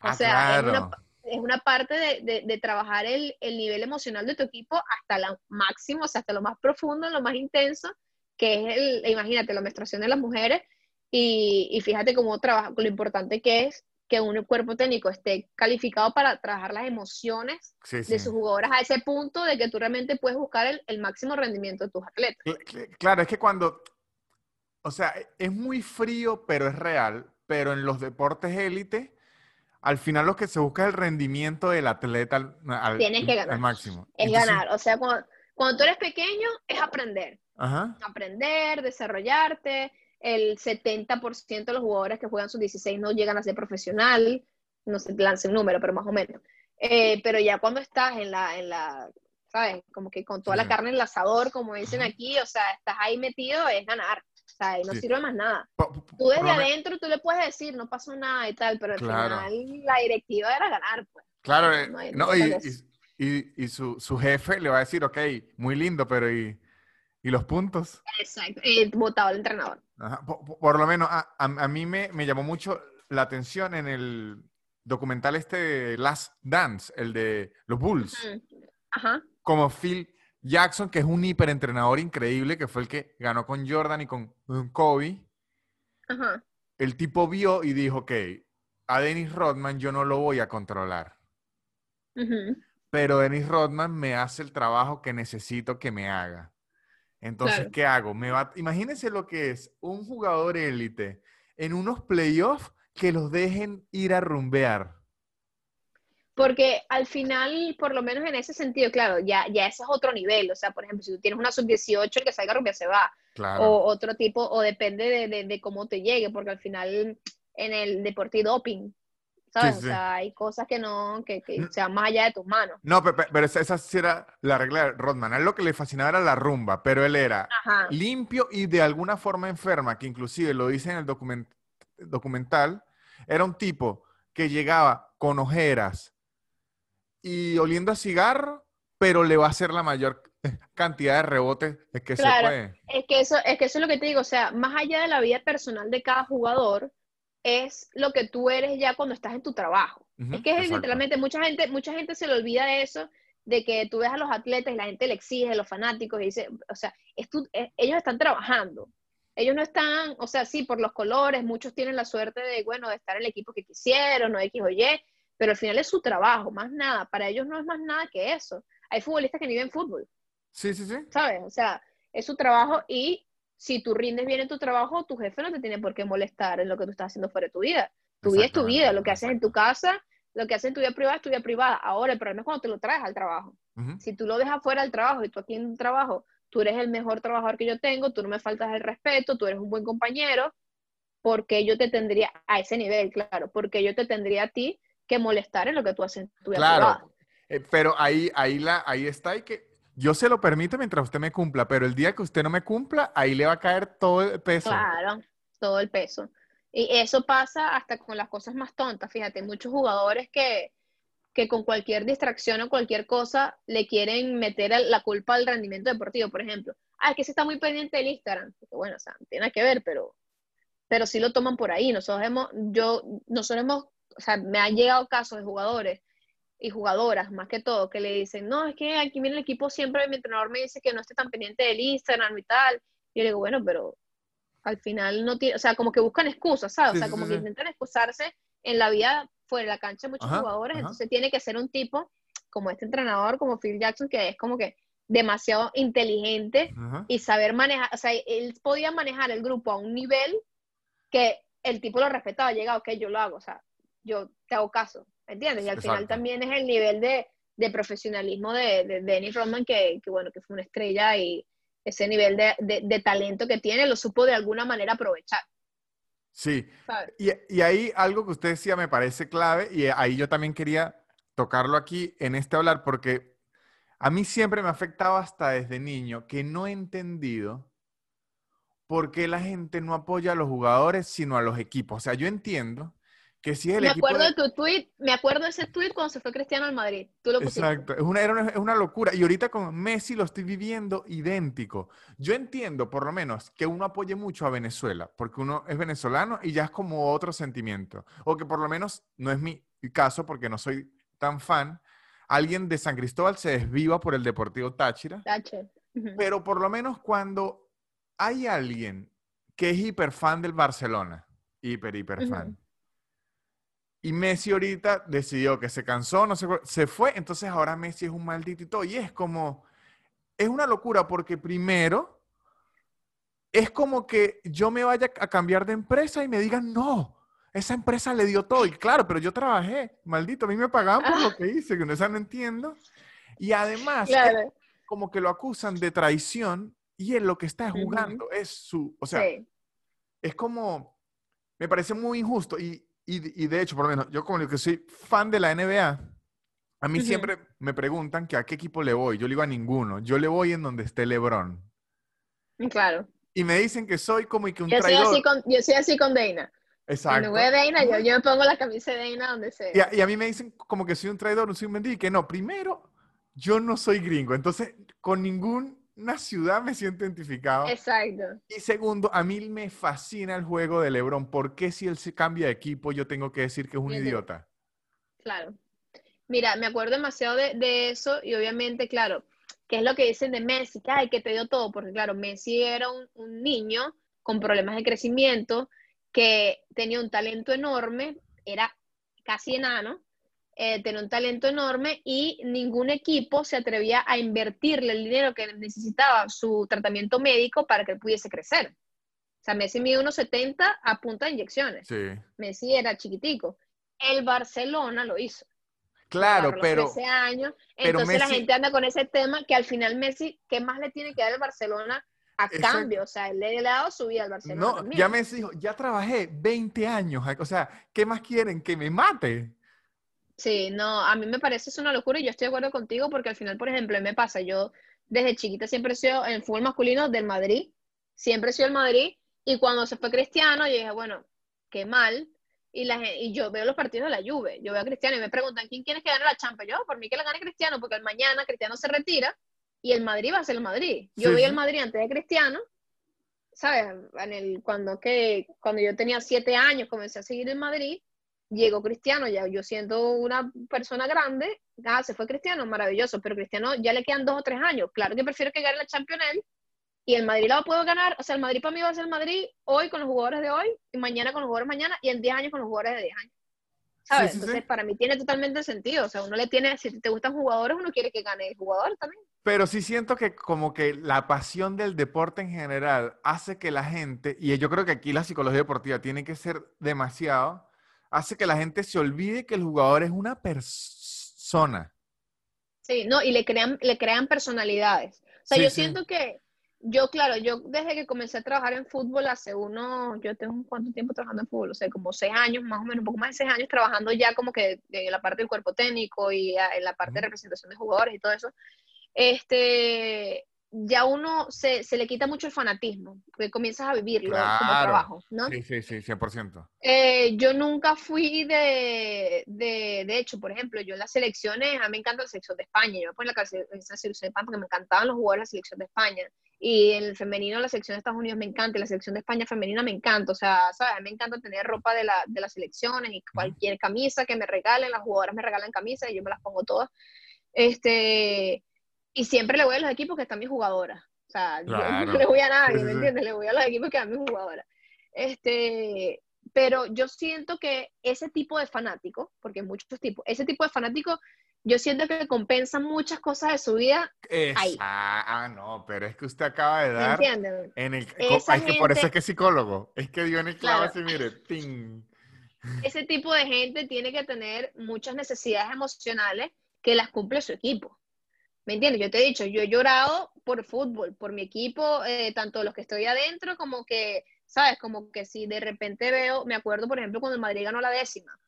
ah, sea, es una parte de, de, trabajar el, el, nivel emocional de tu equipo hasta lo máximo, o sea, hasta lo más profundo, lo más intenso, que es el, imagínate, la menstruación de las mujeres, y, y fíjate cómo trabaja, lo importante que es que un cuerpo técnico esté calificado para trabajar las emociones de sus jugadoras a ese punto de que tú realmente puedes buscar el, el máximo rendimiento de tus atletas. Claro, es que cuando, o sea, es muy frío, pero es real, pero en los deportes élite, al final lo que se busca es el rendimiento del atleta al, Tienes que ganar. máximo. Es ganar, o sea, cuando, cuando, tú eres pequeño es aprender. Aprender, desarrollarte, el 70% de los jugadores que juegan sus 16 no llegan a ser profesional, no se lance un número, pero más o menos. Eh, pero ya cuando estás en la, en la, ¿sabes? Como que con toda la carne en el asador, como dicen aquí, o sea, estás ahí metido, es ganar. O sea, y no sirve más nada. tú desde adentro, tú le puedes decir, no pasó nada y tal, pero al final la directiva era ganar, pues. Claro, no, eh, y, y, y, su, su jefe le va a decir, ok, muy lindo, pero ¿y, y los puntos? Exacto, y votado el entrenador. Por, lo menos a, a, mí me, me, llamó mucho la atención en el documental este de Last Dance, el de los Bulls. Ajá. Como Phil Jackson, que es un hiperentrenador increíble, que fue el que ganó con Jordan y con, Kobe. Ajá. El tipo vio y dijo, ok, a Dennis Rodman yo no lo voy a controlar. Pero Dennis Rodman me hace el trabajo que necesito que me haga. Entonces, ¿qué hago? Me va... Imagínense lo que es un jugador élite en unos playoffs que los dejen ir a rumbear. Porque al final, por lo menos en ese sentido, claro, ya, ya ese es otro nivel. O sea, por ejemplo, si tú tienes una sub-18, el que salga a rumbear se va. O otro tipo, o depende de, de, cómo te llegue, porque al final en el deporte y doping, ¿sabes? O sea, hay cosas que no, que, que sean más allá de tus manos. No, pero, pero esa, esa, sí era la regla de Rodman. A él lo que le fascinaba era la rumba, pero él era limpio y de alguna forma enferma, que inclusive lo dice en el documental, era un tipo que llegaba con ojeras y oliendo a cigarro, pero le va a hacer la mayor cantidad de rebotes que se puede. Es que, eso, es que eso es lo que te digo, o sea, más allá de la vida personal de cada jugador, es lo que tú eres ya cuando estás en tu trabajo. es que es literalmente, mucha gente, mucha gente se le olvida de eso, de que tú ves a los atletas y la gente le exige, los fanáticos, y dice, o sea, ellos están trabajando. Ellos no están, o sea, sí, por los colores, muchos tienen la suerte de, bueno, de estar en el equipo que quisieron, o X o Y, pero al final es su trabajo, más nada. Para ellos no es más nada que eso. Hay futbolistas que ni ven fútbol. Sí, sí, sí. ¿Sabes? O sea, es su trabajo y si tú rindes bien en tu trabajo, tu jefe no te tiene por qué molestar en lo que tú estás haciendo fuera de tu vida. Tu vida es tu vida, lo que haces en tu casa, lo que haces en tu vida privada es tu vida privada. Ahora, el problema es cuando te lo traes al trabajo. Si tú lo dejas fuera del trabajo y tú aquí en un trabajo, tú eres el mejor trabajador que yo tengo, tú no me faltas el respeto, tú eres un buen compañero, porque yo te tendría a ese nivel, claro, porque yo te tendría a ti que molestar en lo que tú haces en tu vida claro. privada. Eh, pero ahí, ahí, la, ahí está y que yo se lo permito mientras usted me cumpla, pero el día que usted no me cumpla, ahí le va a caer todo el peso. Claro, todo el peso. Y eso pasa hasta con las cosas más tontas. Fíjate, muchos jugadores que, que con cualquier distracción o cualquier cosa le quieren meter la culpa al rendimiento deportivo, por ejemplo. Ah, es que se está muy pendiente del Instagram. bueno, o sea, tiene que ver, pero, pero sí lo toman por ahí. Nosotros hemos, yo, nosotros hemos, o sea, me han llegado casos de jugadores y jugadoras, más que todo, que le dicen, no, es que aquí viene el equipo siempre, mi entrenador me dice que no esté tan pendiente del Instagram y tal. Y yo le digo, bueno, pero al final no tiene, o sea, como que buscan excusas, ¿sabes? o sea, como que intentan excusarse en la vida fuera de la cancha de muchos jugadores, entonces tiene que ser un tipo como este entrenador, como Phil Jackson, que es como que demasiado inteligente y saber manejar, o sea, él podía manejar el grupo a un nivel que el tipo lo respetaba, llega, ok, yo lo hago, o sea, yo te hago caso, ¿entiendes? Y al final también es el nivel de, de profesionalismo de, de Dennis Rodman, que, que, bueno, que fue una estrella y ese nivel de, de, talento que tiene lo supo de alguna manera aprovechar. Sí, y, y, ahí algo que usted decía me parece clave y ahí yo también quería tocarlo aquí en este hablar porque a mí siempre me ha afectado hasta desde niño que no he entendido por qué la gente no apoya a los jugadores sino a los equipos. O sea, yo entiendo que si el me acuerdo de... tu tweet, me acuerdo de ese tweet cuando se fue Cristiano al Madrid. Tú lo Exacto, es una, es una locura. Y ahorita con Messi lo estoy viviendo idéntico. Yo entiendo, por lo menos, que uno apoye mucho a Venezuela, porque uno es venezolano y ya es como otro sentimiento. O que por lo menos no es mi caso, porque no soy tan fan, alguien de San Cristóbal se desviva por el Deportivo Táchira. Tache. Pero por lo menos cuando hay alguien que es hiper fan del Barcelona, hiper, hiper fan, y Messi ahorita decidió que se cansó, no sé, se fue, entonces ahora Messi es un maldito y todo. Y es como, es una locura porque primero es como que yo me vaya a cambiar de empresa y me digan, no, esa empresa le dio todo. Y claro, pero yo trabajé, maldito, a mí me pagaban por lo que hice, que no, no entiendo. Y además, como que lo acusan de traición y él lo que está jugando es su, o sea, es como, me parece muy injusto. Y, y, de hecho, por lo menos, yo como que soy fan de la NBA, a mí siempre me preguntan que a qué equipo le voy. Yo le digo a ninguno. Yo le voy en donde esté LeBron. Claro. Y me dicen que soy como que un yo traidor. Soy así con, yo soy así con Deina. Exacto. Cuando voy a Deina, yo, yo, me pongo la camisa de Deina donde sea. Y a, y a, mí me dicen como que soy un traidor, soy un mendigo. Y que no, primero, yo no soy gringo. Entonces, con ninguna ciudad me siento identificado. Exacto. Y segundo, a mí me fascina el juego de LeBron. ¿Por qué si él se cambia de equipo yo tengo que decir que es un idiota? Claro. Mira, me acuerdo demasiado de, de, eso y obviamente, claro, ¿qué es lo que dicen de Messi? Que, ay, que te dio todo, porque claro, Messi era un, un niño con problemas de crecimiento, que tenía un talento enorme, era casi enano, eh, tenía un talento enorme y ningún equipo se atrevía a invertirle el dinero que necesitaba su tratamiento médico para que él pudiese crecer. O sea, Messi mide unos 70 a punta de inyecciones. Sí. Messi era chiquitico. El Barcelona lo hizo. Claro, pero. 13 años. Entonces la gente anda con ese tema que al final Messi, ¿qué más le tiene que dar el Barcelona a cambio? O sea, él le ha dado su vida al Barcelona. No, también. ya Messi dijo, ya trabajé 20 años. O sea, ¿qué más quieren? ¿Que me mate? Sí, no, a mí me parece es una locura y yo estoy de acuerdo contigo porque al final, por ejemplo, me pasa, yo desde chiquita siempre he sido en el fútbol masculino del Madrid, siempre he sido el Madrid y cuando se fue Cristiano yo dije, bueno, qué mal, y, la, y yo veo los partidos de la Juve, yo veo a Cristiano y me preguntan, ¿quién quiere que gane la Champions? Yo, por mí que la gane Cristiano, porque el mañana Cristiano se retira y el Madrid va a ser el Madrid. Yo Sí, vi sí. el Madrid antes de Cristiano, ¿sabes? En el, cuando, que, cuando yo tenía siete años comencé a seguir el Madrid, llegó Cristiano, ya yo siendo una persona grande, ah, se fue Cristiano, maravilloso, pero Cristiano ya le quedan dos o tres años. Claro que prefiero que gane la Champions y el Madrid la puedo ganar, o sea, el Madrid para mí va a ser el Madrid hoy con los jugadores de hoy, y mañana con los jugadores de mañana, y en 10 años con los jugadores de 10 años. ¿Sabes? Sí, sí, Entonces, sí. para mí tiene totalmente sentido. O sea, uno le tiene, si te gustan jugadores, uno quiere que gane el jugador también. Pero sí siento que como que la pasión del deporte en general hace que la gente, y yo creo que aquí la psicología deportiva tiene que ser demasiado, hace que la gente se olvide que el jugador es una persona. Sí, no, y le crean, le crean personalidades. O sea, Sí, yo sí. siento que yo, claro, yo desde que comencé a trabajar en fútbol hace uno, yo tengo cuánto tiempo trabajando en fútbol, o sea, como seis años, más o menos, un poco más de seis años trabajando ya como que de la parte del cuerpo técnico y en la parte de representación de jugadores y todo eso. Este, ya uno se, se le quita mucho el fanatismo, porque comienzas a vivirlo como Claro. trabajo, ¿no? Sí, sí, sí, 100%. Eh, yo nunca fui de, de, de hecho, por ejemplo, yo en las selecciones, a mí me encanta la selección de España, yo me pongo en la en selección de España porque me encantaban los jugadores de la selección de España. Y en el femenino, la selección de Estados Unidos me encanta, y la selección de España femenina me encanta. O sea, ¿sabes? A mí me encanta tener ropa de, la, de las selecciones y cualquier camisa que me regalen, las jugadoras me regalan camisas y yo me las pongo todas. Este, y siempre le voy a los equipos que están mis jugadoras. O sea, yo no le voy a nadie, ¿me entiendes? Le voy a los equipos que dan mis jugadoras. Este, pero yo siento que ese tipo de fanático, porque hay muchos tipos, ese tipo de fanático, yo siento que compensa muchas cosas de su vida, Ahí. Esa- ah, no, pero es que usted acaba de ¿me dar entiendes? en el... Esa es que por eso es que es psicólogo. Es que dio en el clavo Claro. así, mire, ting. Ese tipo de gente tiene que tener muchas necesidades emocionales que las cumple su equipo. ¿Me entiendes? Yo te he dicho, yo he llorado por fútbol, por mi equipo, eh, tanto los que estoy adentro como que, ¿sabes? Como que si de repente veo, me acuerdo, por ejemplo, cuando el Madrid ganó la décima.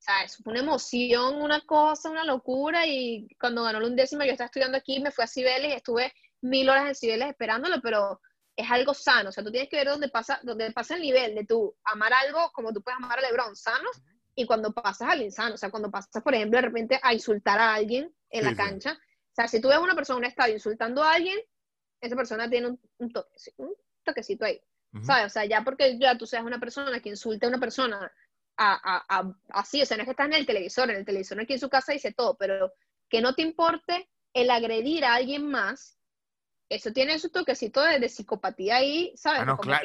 ¿Sabes? Fue una emoción, una cosa, una locura. Y cuando ganó la undécima, yo estaba estudiando aquí, me fui a Cibeles y estuve mil horas en Cibeles esperándolo, pero es algo sano. O sea, tú tienes que ver dónde pasa, dónde pasa el nivel de tú amar algo como tú puedes amar a LeBron, sano, y cuando pasas al insano. O sea, cuando pasas, por ejemplo, de repente a insultar a alguien en Sí, la sí. cancha. O sea, si tú ves a una persona en un estadio insultando a alguien, esa persona tiene un, un toque, un toquecito ahí. ¿Sabes? O sea, ya porque ya tú seas una persona que insulte a una persona así, o sea, no es que estás en el televisor, en el televisor aquí en su casa dice todo, pero que no te importe el agredir a alguien más, eso tiene su toquecito de, psicopatía ahí, ¿sabes? Ah,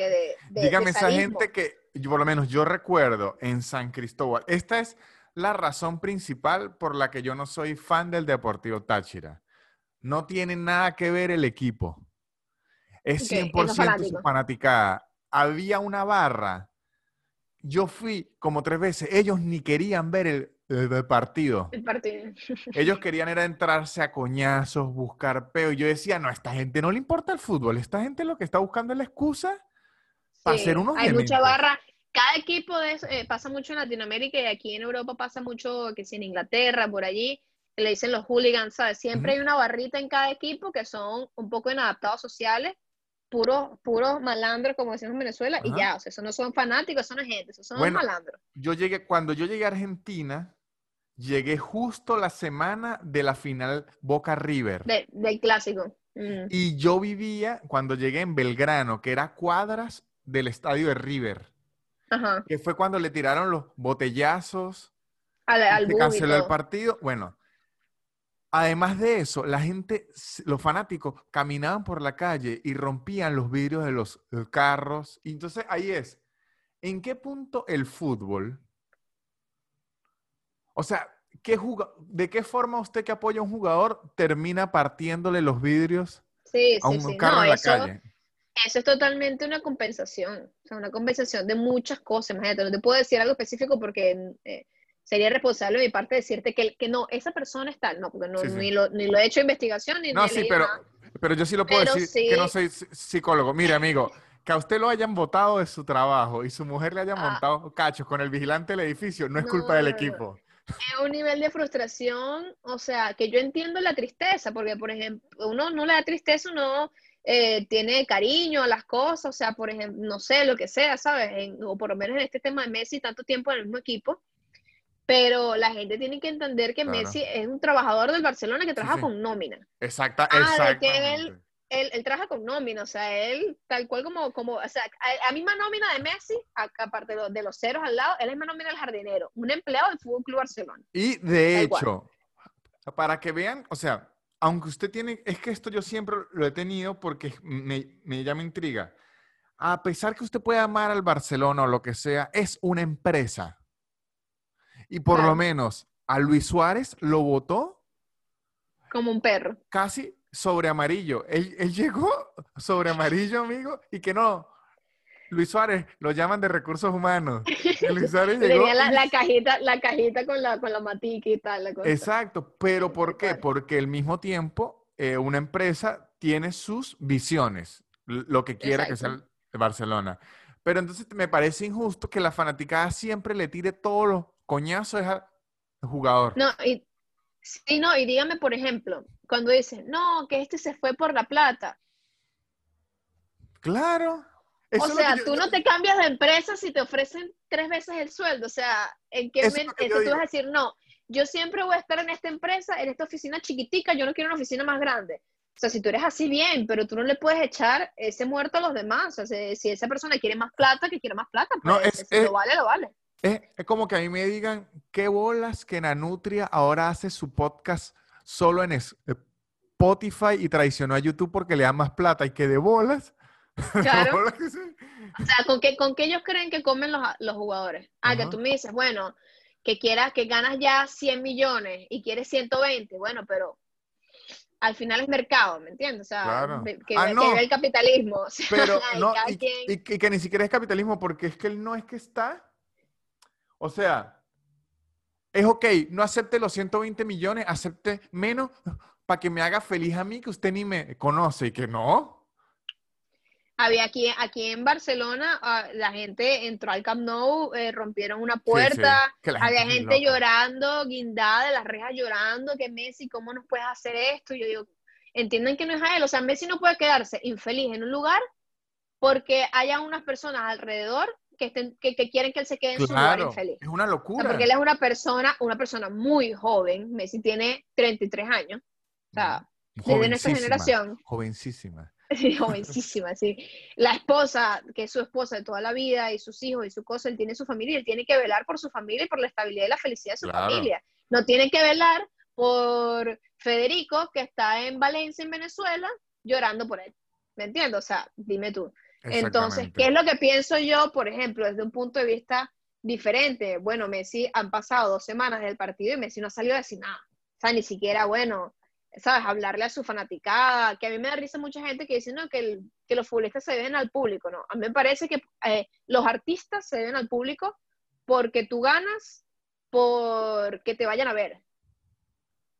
Dígame esa gente que, por lo menos yo recuerdo en San Cristóbal, esta es la razón principal por la que yo no soy fan del Deportivo Táchira. No tiene nada que ver el equipo. Es 100% su fanaticada. Había una barra. Yo fui como tres veces. Ellos ni querían ver el, partido. El partido. Ellos querían era entrarse a coñazos, buscar peo. Y yo decía, no, a esta gente no le importa el fútbol. Esta gente lo que está buscando es la excusa para hacer unos Hay mucha barra cada equipo de eh, pasa mucho en Latinoamérica y aquí en Europa pasa mucho, que si en Inglaterra, por allí, le dicen los hooligans, ¿sabes? Siempre hay una barrita en cada equipo que son un poco inadaptados sociales, puros puro malandros, como decimos en Venezuela, y ya, o sea, eso no son fanáticos, eso no es gente, eso son malandros. Yo llegué, cuando yo llegué a Argentina, llegué justo la semana de la final Boca River. del clásico. Mm. Y yo vivía, cuando llegué en Belgrano, que era cuadras del estadio de River que fue cuando le tiraron los botellazos, al, se canceló el partido. Bueno, además de eso, la gente, los fanáticos, caminaban por la calle y rompían los vidrios de los carros. Y entonces ahí es, ¿en qué punto el fútbol? O sea, ¿qué ¿de qué forma usted que apoya a un jugador termina partiéndole los vidrios a un carro en la calle? Eso es totalmente una compensación, o sea, una compensación de muchas cosas. Imagínate, no te puedo decir algo específico porque eh, sería responsable de mi parte decirte que, que no, esa persona está, no, porque no, Ni, lo, ni lo he hecho investigación ni No, sí, pero, pero yo sí lo puedo decir que no soy psicólogo. Mire, amigo, que a usted lo hayan votado de su trabajo y su mujer le haya ah. montado cachos con el vigilante del edificio, no es culpa del equipo. Es un nivel de frustración, o sea, que yo entiendo la tristeza, porque, por ejemplo, uno no le da tristeza, uno eh, tiene cariño a las cosas, o sea, por ejemplo, no sé, lo que sea, ¿sabes? o por lo menos en este tema de Messi, tanto tiempo en el mismo equipo, pero la gente tiene que entender que Messi es un trabajador del Barcelona que trabaja con nómina. Exacta, ah, que él, él, trabaja con nómina, o sea, él tal cual como, como o sea, a, misma nómina de Messi, aparte de, los ceros al lado, él es misma nómina del jardinero, un empleado del Fútbol Club Barcelona. Y de hecho, para que vean, o sea, aunque usted tiene, es que esto yo siempre lo he tenido porque me, me llama intriga. A pesar que usted puede amar al Barcelona o lo que sea, es una empresa. Y por lo menos a Luis Suárez lo votó. Como un perro. Casi sobre amarillo. Él, él llegó sobre amarillo, amigo, y que no, Luis Suárez, lo llaman de recursos humanos. Luis Suárez llegó la, cajita, la cajita con la, con la matica y tal. Exacto, pero ¿por qué? Porque al mismo tiempo eh, una empresa tiene sus visiones, lo que quiera que sea Barcelona. Pero entonces me parece injusto que la fanaticada siempre le tire todos los coñazos al jugador. No, y, sí, no, y dígame, por ejemplo, cuando dicen, no, que este se fue por la plata. Claro o sea, tú no te cambias de empresa si te ofrecen tres veces el sueldo. O sea, ¿en qué momento tú vas a decir, no, yo siempre voy a estar en esta empresa, en esta oficina chiquitica, yo no quiero una oficina más grande? O sea, si tú eres así bien, pero tú no le puedes echar ese muerto a los demás. O sea, si, esa persona quiere más plata, que quiere más plata, pues, no, es, si lo vale, lo vale. Es, como que a mí me digan, qué bolas que Nanutria ahora hace su podcast solo en Spotify y traicionó a YouTube porque le da más plata y que de bolas Claro. o sea, ¿con qué, ¿con qué ellos creen que comen los, los jugadores? Ah, que tú me dices, bueno, que quieras, que ganas ya 100 millones y quieres 120, bueno, pero al final es mercado, ¿me entiendes? O sea, que, ah, ve el capitalismo. pero no, y, que ni siquiera es capitalismo, porque es que él no es que está. O sea, es ok, no acepte los 120 millones, acepte menos para que me haga feliz a mí que usted ni me conoce y que no. Había aquí, aquí en Barcelona, ah, la gente entró al Camp Nou, eh, rompieron una puerta, había gente llorando, guindada de las rejas llorando, que Messi, ¿cómo nos puedes hacer esto? yo digo, entienden que no es a él, o sea, Messi no puede quedarse infeliz en un lugar porque haya unas personas alrededor que, estén, que, quieren que él se quede en su lugar infeliz. Es una locura. porque él es una persona, una persona muy joven, Messi tiene 33 años, o sea, desde nuestra generación. Jovencísima. Sí, jovencísima, sí. La esposa, que es su esposa de toda la vida, y sus hijos y su cosa, él tiene su familia, él tiene que velar por su familia y por la estabilidad y la felicidad de su familia. No tiene que velar por Federico, que está en Valencia, en Venezuela, llorando por él. ¿Me entiendes? O sea, dime tú. Entonces, ¿qué es lo que pienso yo, por ejemplo, desde un punto de vista diferente? Bueno, Messi han pasado dos semanas del partido y Messi no ha salido a decir nada. O sea, ni siquiera, bueno, ¿sabes? Hablarle a su fanaticada, que a mí me da risa mucha gente que dice, no, que, los futbolistas se deben al público, ¿no? A mí me parece que eh, los artistas se deben al público porque tú ganas porque te vayan a ver.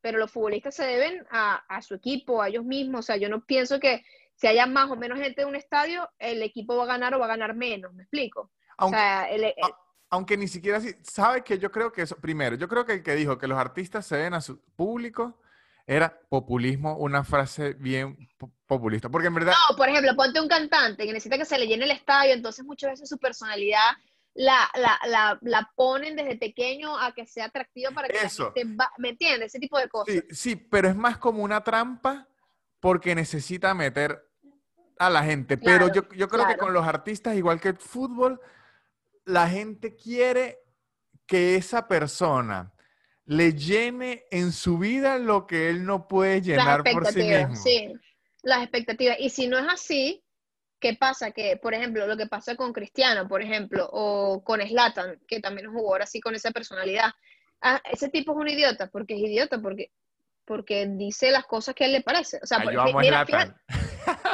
Pero los futbolistas se deben a, a su equipo, a ellos mismos. O sea, yo no pienso que si haya más o menos gente en un estadio, el equipo va a ganar o va a ganar menos, ¿me explico? Aunque, o sea, aunque ni siquiera así, ¿sabes que Yo creo que eso, primero, yo creo que el que dijo que los artistas se deben a su público era populismo, una frase bien populista, porque en verdad... No, por ejemplo, ponte un cantante que necesita que se le llene el estadio, entonces muchas veces su personalidad la, la, la, la ponen desde pequeño a que sea atractiva para que Eso. ¿me entiendes? Ese tipo de cosas. Sí, sí, pero es más como una trampa porque necesita meter a la gente. pero yo, yo creo que con los artistas, igual que el fútbol, la gente quiere que esa persona le llene en su vida lo que él no puede llenar por sí mismo. Sí, las expectativas. Y si no es así, ¿qué pasa? Que, por ejemplo, lo que pasa con Cristiano, por ejemplo, o con Slatan, que también es un jugador así con esa personalidad. Ah, ese tipo es un idiota, porque es idiota, porque, porque dice las cosas que a él le parece. O sea, mira, fíjate,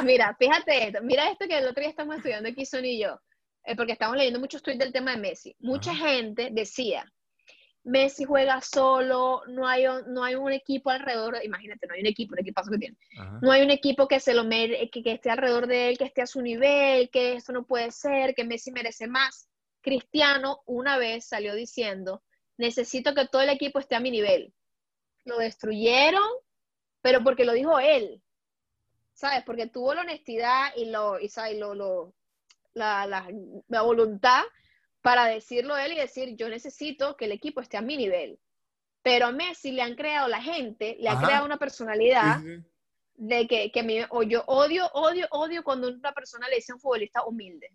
mira, fíjate esto, mira esto que el otro día estamos estudiando aquí, Son y yo, eh, porque estamos leyendo muchos tweets del tema de Messi. Mucha gente decía, Messi juega solo, no hay, no hay un equipo alrededor, imagínate, no hay un equipo, un equipazo que tiene, no hay un equipo que se lo mere, que, que, esté alrededor de él, que esté a su nivel, que esto no puede ser, que Messi merece más. Cristiano una vez salió diciendo, necesito que todo el equipo esté a mi nivel. Lo destruyeron, pero porque lo dijo él, ¿sabes? Porque tuvo la honestidad y, lo, y, Lo, lo, la, la, la voluntad para decirlo él y decir, yo necesito que el equipo esté a mi nivel. Pero a Messi le han creado la gente, le ha creado una personalidad de que, que mí, o yo odio, odio, odio cuando una persona le dice a un futbolista humilde.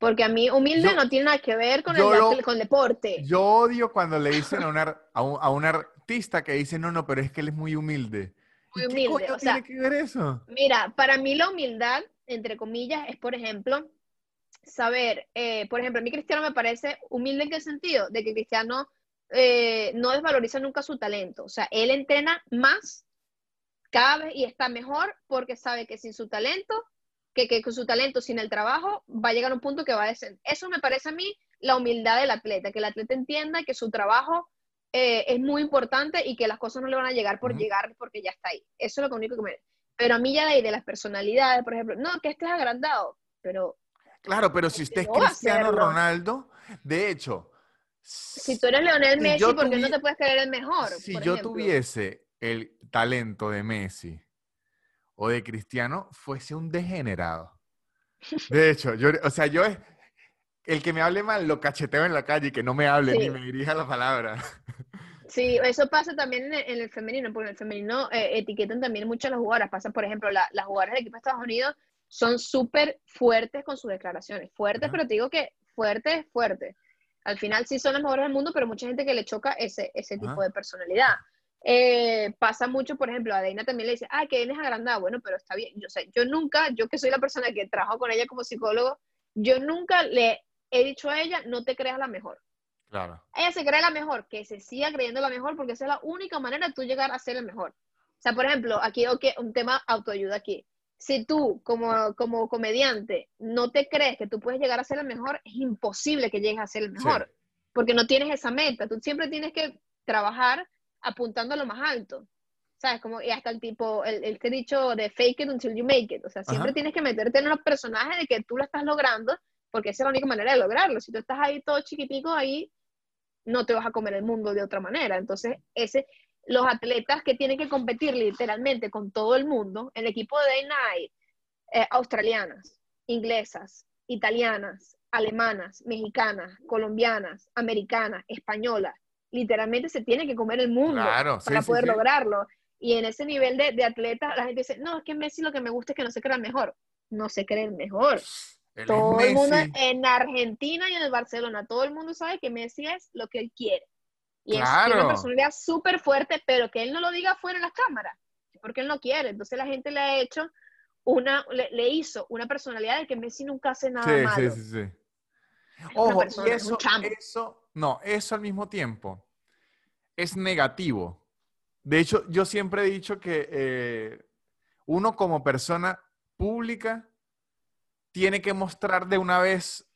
Porque a mí humilde no tiene nada que ver con el, con deporte. Yo odio cuando le dicen a, una, a, un, a un artista que dice, no, no, pero es que él es muy humilde. Muy humilde. ¿Qué tiene que ver eso? Mira, para mí la humildad, entre comillas, es, por ejemplo, saber, eh, por ejemplo, a mí Cristiano me parece humilde en qué sentido, de que Cristiano eh, no desvaloriza nunca su talento, o sea, él entrena más cada vez y está mejor porque sabe que sin su talento, que, que con su talento, sin el trabajo, va a llegar a un punto que va a descender. Eso me parece a mí la humildad del atleta, que el atleta entienda que su trabajo eh, es muy importante y que las cosas no le van a llegar por llegar porque ya está ahí. Eso es lo único que me... Pero a mí ya de ahí, de las personalidades, por ejemplo, no, que estés agrandado, pero Claro, pero si usted es Cristiano Ronaldo, de hecho. Si tú eres Leonel Messi, ¿por qué no te puedes creer el mejor? Si yo tuviese el talento de Messi o de Cristiano, fuese un degenerado. De hecho, yo, o sea, yo es. El que me hable mal lo cacheteo en la calle y que no me hable ni me dirija la palabra. Sí, eso pasa también en el, femenino, porque en el femenino eh, etiquetan también muchas las jugadoras. Pasa, por ejemplo, las jugadoras del equipo de Estados Unidos son súper fuertes con sus declaraciones. Fuertes, pero te digo que fuertes, fuertes. Al final sí son las mejores del mundo, pero mucha gente que le choca ese, ese tipo de personalidad. Eh, pasa mucho, por ejemplo, a Deina también le dice, ah, que es agrandada, bueno, pero está bien. Yo, sé, yo nunca, yo que soy la persona que trabajo con ella como psicólogo, yo nunca le he dicho a ella, no te creas la mejor. Claro. Ella se cree la mejor, que se siga creyendo la mejor, porque esa es la única manera de tú llegar a ser el mejor. O sea, por ejemplo, aquí, okay, un tema autoayuda aquí si tú como, como comediante no te crees que tú puedes llegar a ser el mejor, es imposible que llegues a ser el mejor, porque no tienes esa meta. Tú siempre tienes que trabajar apuntando a lo más alto. ¿Sabes? Como, y hasta el tipo, el, el que dicho de fake it until you make it. O sea, siempre tienes que meterte en los personajes de que tú lo estás logrando, porque esa es la única manera de lograrlo. Si tú estás ahí todo chiquitico, ahí no te vas a comer el mundo de otra manera. Entonces, ese, los atletas que tienen que competir literalmente con todo el mundo, el equipo de Day Night, eh, australianas, inglesas, italianas, alemanas, mexicanas, colombianas, americanas, españolas, literalmente se tiene que comer el mundo para poder lograrlo. Y en ese nivel de, de atleta, la gente dice, no, es que Messi lo que me gusta es que no se crea el mejor. No se cree el mejor. Él Todo el mundo en Argentina y en el Barcelona, todo el mundo sabe que Messi es lo que él quiere. Y es tiene una personalidad súper fuerte, pero que él no lo diga fuera en las cámaras, porque él no quiere. Entonces la gente le ha hecho una, le, le hizo una personalidad de que Messi nunca hace nada Sí, malo. sí, sí, Ojo, persona, y eso, eso, no, eso al mismo tiempo es negativo. De hecho, yo siempre he dicho que eh, uno como persona pública tiene que mostrar de una vez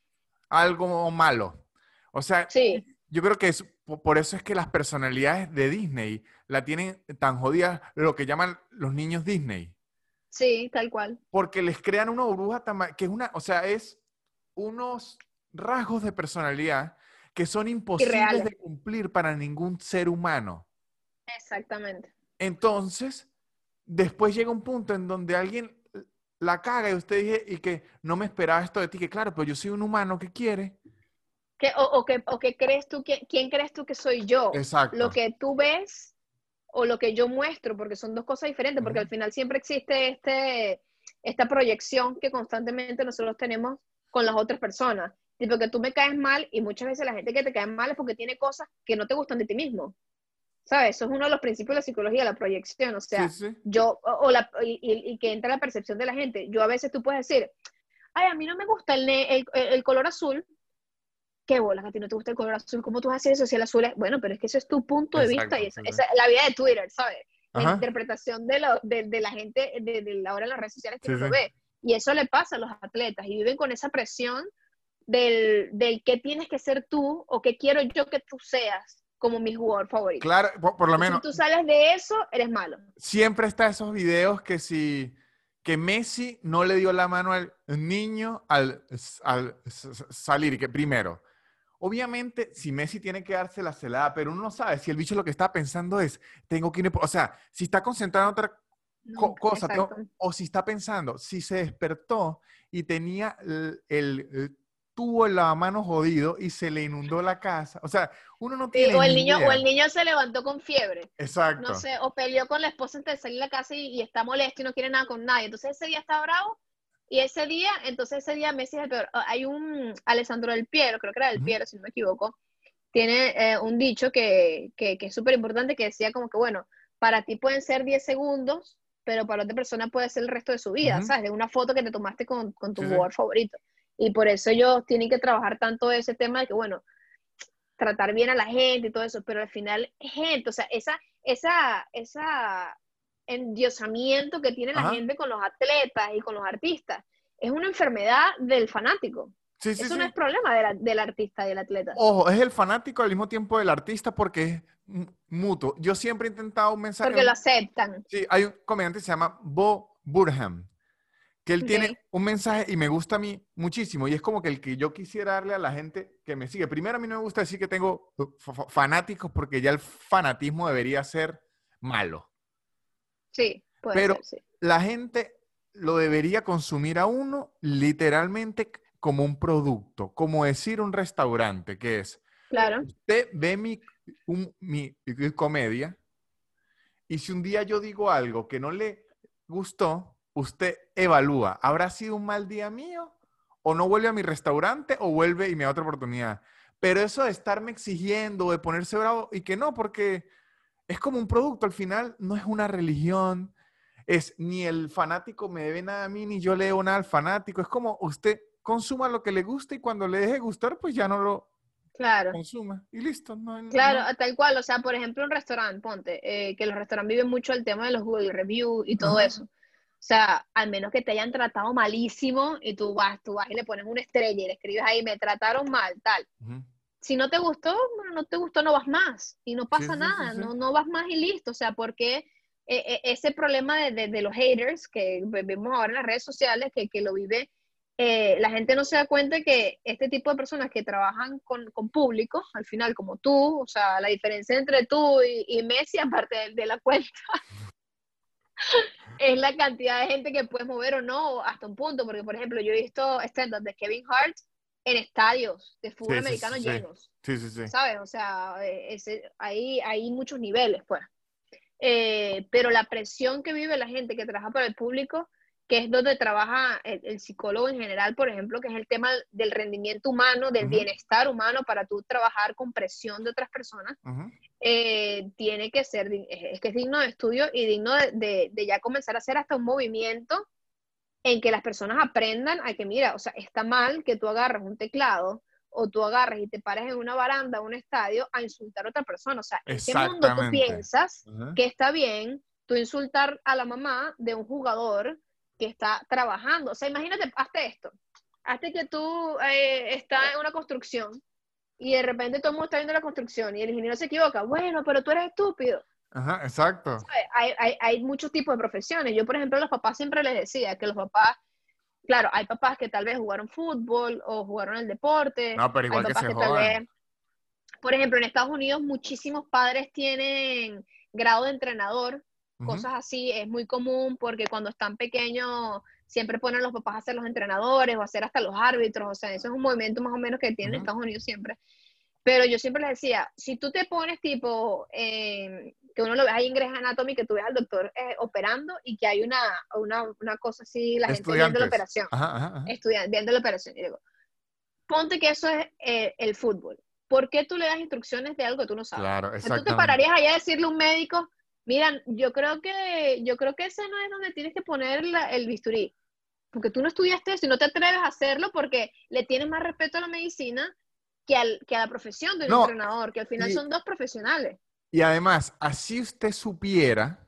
algo malo. O sea, Sí, yo creo que es, po- por eso es que las personalidades de Disney la tienen tan jodidas, lo que llaman los niños Disney sí, tal cual. porque les crean una burbuja tan que es una, o sea, es unos rasgos de personalidad que son imposibles Irreales. de cumplir para ningún ser humano. Exactamente. Entonces, después llega un punto en donde alguien la caga y usted dice, y que no me esperaba esto de ti, que claro, pero yo soy un humano que quiere. ¿Qué- o, o que, o que crees tú que, ¿quién crees tú que soy yo? Exacto. Lo que tú ves o lo que yo muestro, porque son dos cosas diferentes, porque al final siempre existe este, esta proyección que constantemente nosotros tenemos con las otras personas. Tipo que tú me caes mal y muchas veces la gente que te cae mal es porque tiene cosas que no te gustan de ti mismo. ¿Sabes? Eso es uno de los principios de la psicología, la proyección. O sea, Sí, sí. yo, o, la, y, y- y que entra la percepción de la gente. Yo a veces tú puedes decir, ay, a mí no me gusta el, el, el- color azul. ¿Qué bolas a ti no te gusta el color azul? ¿Cómo tú decir eso si el azul es? Bueno, pero es que eso es tu punto de vista y esa, Exacto, esa es la vida de Twitter, ¿sabes? La Ajá. interpretación de, lo, de, de la gente, de, de ahora en las redes sociales que Sí, lo ve. Y eso le pasa a los atletas y viven con esa presión del, del qué tienes que ser tú o qué quiero yo que tú seas como mi jugador favorito. Claro, por, por lo menos, Si tú sales de eso, eres malo. siempre está esos videos que si que Messi no le dio la mano al niño al, al salir que primero obviamente si Messi tiene que dársela se la da pero uno no sabe si el bicho lo que está pensando es tengo que ir por-". o sea si está concentrado en otra co- cosa tengo- o si está pensando si se despertó y tenía el, el- en la mano jodido y se le inundó la casa o sea uno no Sí, tiene o el ni niño, idea. o el niño se levantó con fiebre, exacto no sé, o peleó con la esposa antes de salir a la casa y, y está molesto y no quiere nada con nadie. Entonces ese día está bravo y ese día, entonces ese día Messi es el peor. Ah, Hay un Alessandro del Piero, creo que era del Ujú. Piero, si no me equivoco, tiene eh, un dicho que, que, que es súper importante que decía como que, bueno, para ti pueden ser 10 segundos, pero para otra persona puede ser el resto de su vida, Ujú. ¿sabes? De una foto que te tomaste con, con tu Sí, sí. jugador favorito. Y por eso ellos tienen que trabajar tanto ese tema de que, bueno, tratar bien a la gente y todo eso, pero al final, gente, o sea, esa, esa, esa endiosamiento que tiene la gente con los atletas y con los artistas, es una enfermedad del fanático. Sí, sí, Eso sí. no es problema de la- del artista y del atleta. Ojo, es el fanático al mismo tiempo del artista porque es mu- mutuo. Yo siempre he intentado un mensaje. porque lo aceptan. Sí, hay un comediante que se llama Bo Burham, que él tiene un mensaje y me gusta a mí muchísimo. Y es como que el que yo quisiera darle a la gente que me sigue. Primero, a mí no me gusta decir que tengo uh, fa- fa- fanáticos porque ya el fanatismo debería ser malo. Sí, puede Pero- ser, sí. La gente lo debería consumir a uno literalmente como un producto, como decir un restaurante, que es, Claro, usted ve mi, un- mi comedia y si un día yo digo algo que no le gustó, usted evalúa, ¿habrá sido un mal día mío? ¿O no vuelve a mi restaurante o vuelve y me da otra oportunidad? Pero eso de estarme exigiendo, de ponerse bravo y que no, porque es como un producto, al final no es una religión, es ni el fanático me debe nada a mí, ni yo le debo nada al fanático, es como usted consuma lo que le gusta y cuando le deje gustar, pues ya no lo claro. consuma y listo. No, no- Claro, no- tal cual, o sea, por ejemplo, un restaurante, ponte, eh, que los restaurantes viven mucho el tema de los Google Review y todo eso. O sea, al menos que te hayan tratado malísimo y tú vas, tú vas y le pones una estrella y le escribes ahí, me trataron mal, tal. Si no te gustó, bueno, no te gustó, no vas más. Y no pasa sí, nada, sí. No, no vas más y listo. O sea, porque eh, eh, ese problema de, de- de los haters que ve- vemos ahora en las redes sociales, que, que lo vive, eh, la gente no se da cuenta que este tipo de personas que trabajan con, con público, al final, como tú, o sea, la diferencia entre tú y, y Messi, aparte de, de la cuenta, es la cantidad de gente que puedes mover o no hasta un punto. Porque, por ejemplo, yo he visto stand-up de Kevin Hart en estadios de fútbol Sí, americano sí, sí. llenos. Sí, sí, sí. ¿sabes? O sea, eh, ese, hay, hay muchos niveles, pues. eh, pero la presión que vive la gente que trabaja para el público, que es donde trabaja el, psicólogo en general, por ejemplo, que es el tema del rendimiento humano, del bienestar humano para tú trabajar con presión de otras personas, eh, tiene que ser, es que es digno de estudio y digno de, de, ya comenzar a hacer hasta un movimiento en que las personas aprendan a que, mira, o sea, está mal que tú agarres un teclado o tú agarres y te pares en una baranda, un estadio, a insultar a otra persona. O sea, ¿en qué mundo tú piensas que está bien tú insultar a la mamá de un jugador que está trabajando? O sea, imagínate, hazte esto. Hazte que tú eh, estás en una construcción y de repente todo el mundo está viendo la construcción y el ingeniero se equivoca. Bueno, pero tú eres estúpido. Ajá, exacto. Hay, hay, hay muchos tipos de profesiones. Yo, por ejemplo, a los papás siempre les decía que los papás claro, hay papás que tal vez jugaron fútbol o jugaron el deporte. No, pero igual que se por ejemplo, en Estados Unidos muchísimos padres tienen grado de entrenador, cosas así, es muy común porque cuando están pequeños siempre ponen a los papás a ser los entrenadores o a ser hasta los árbitros, o sea, eso es un movimiento más o menos que tienen en Estados Unidos siempre. Pero yo siempre les decía, si tú te pones tipo, que uno lo ve ahí en Grey's Anatomy, que tú ves al doctor eh, operando y que hay una, una, una cosa así, la gente viendo la operación, Estudiando, viendo la operación. Y digo, ponte que eso es eh, el fútbol. ¿Por qué tú le das instrucciones de algo que tú no sabes? Claro. Tú te pararías allá a decirle a un médico, mira, yo creo que, yo creo que ese no es donde tienes que poner el bisturí. Porque tú no estudiaste eso y no te atreves a hacerlo porque le tienes más respeto a la medicina que, al, que a la profesión del entrenador, que al final son dos profesionales. Y además, así usted supiera.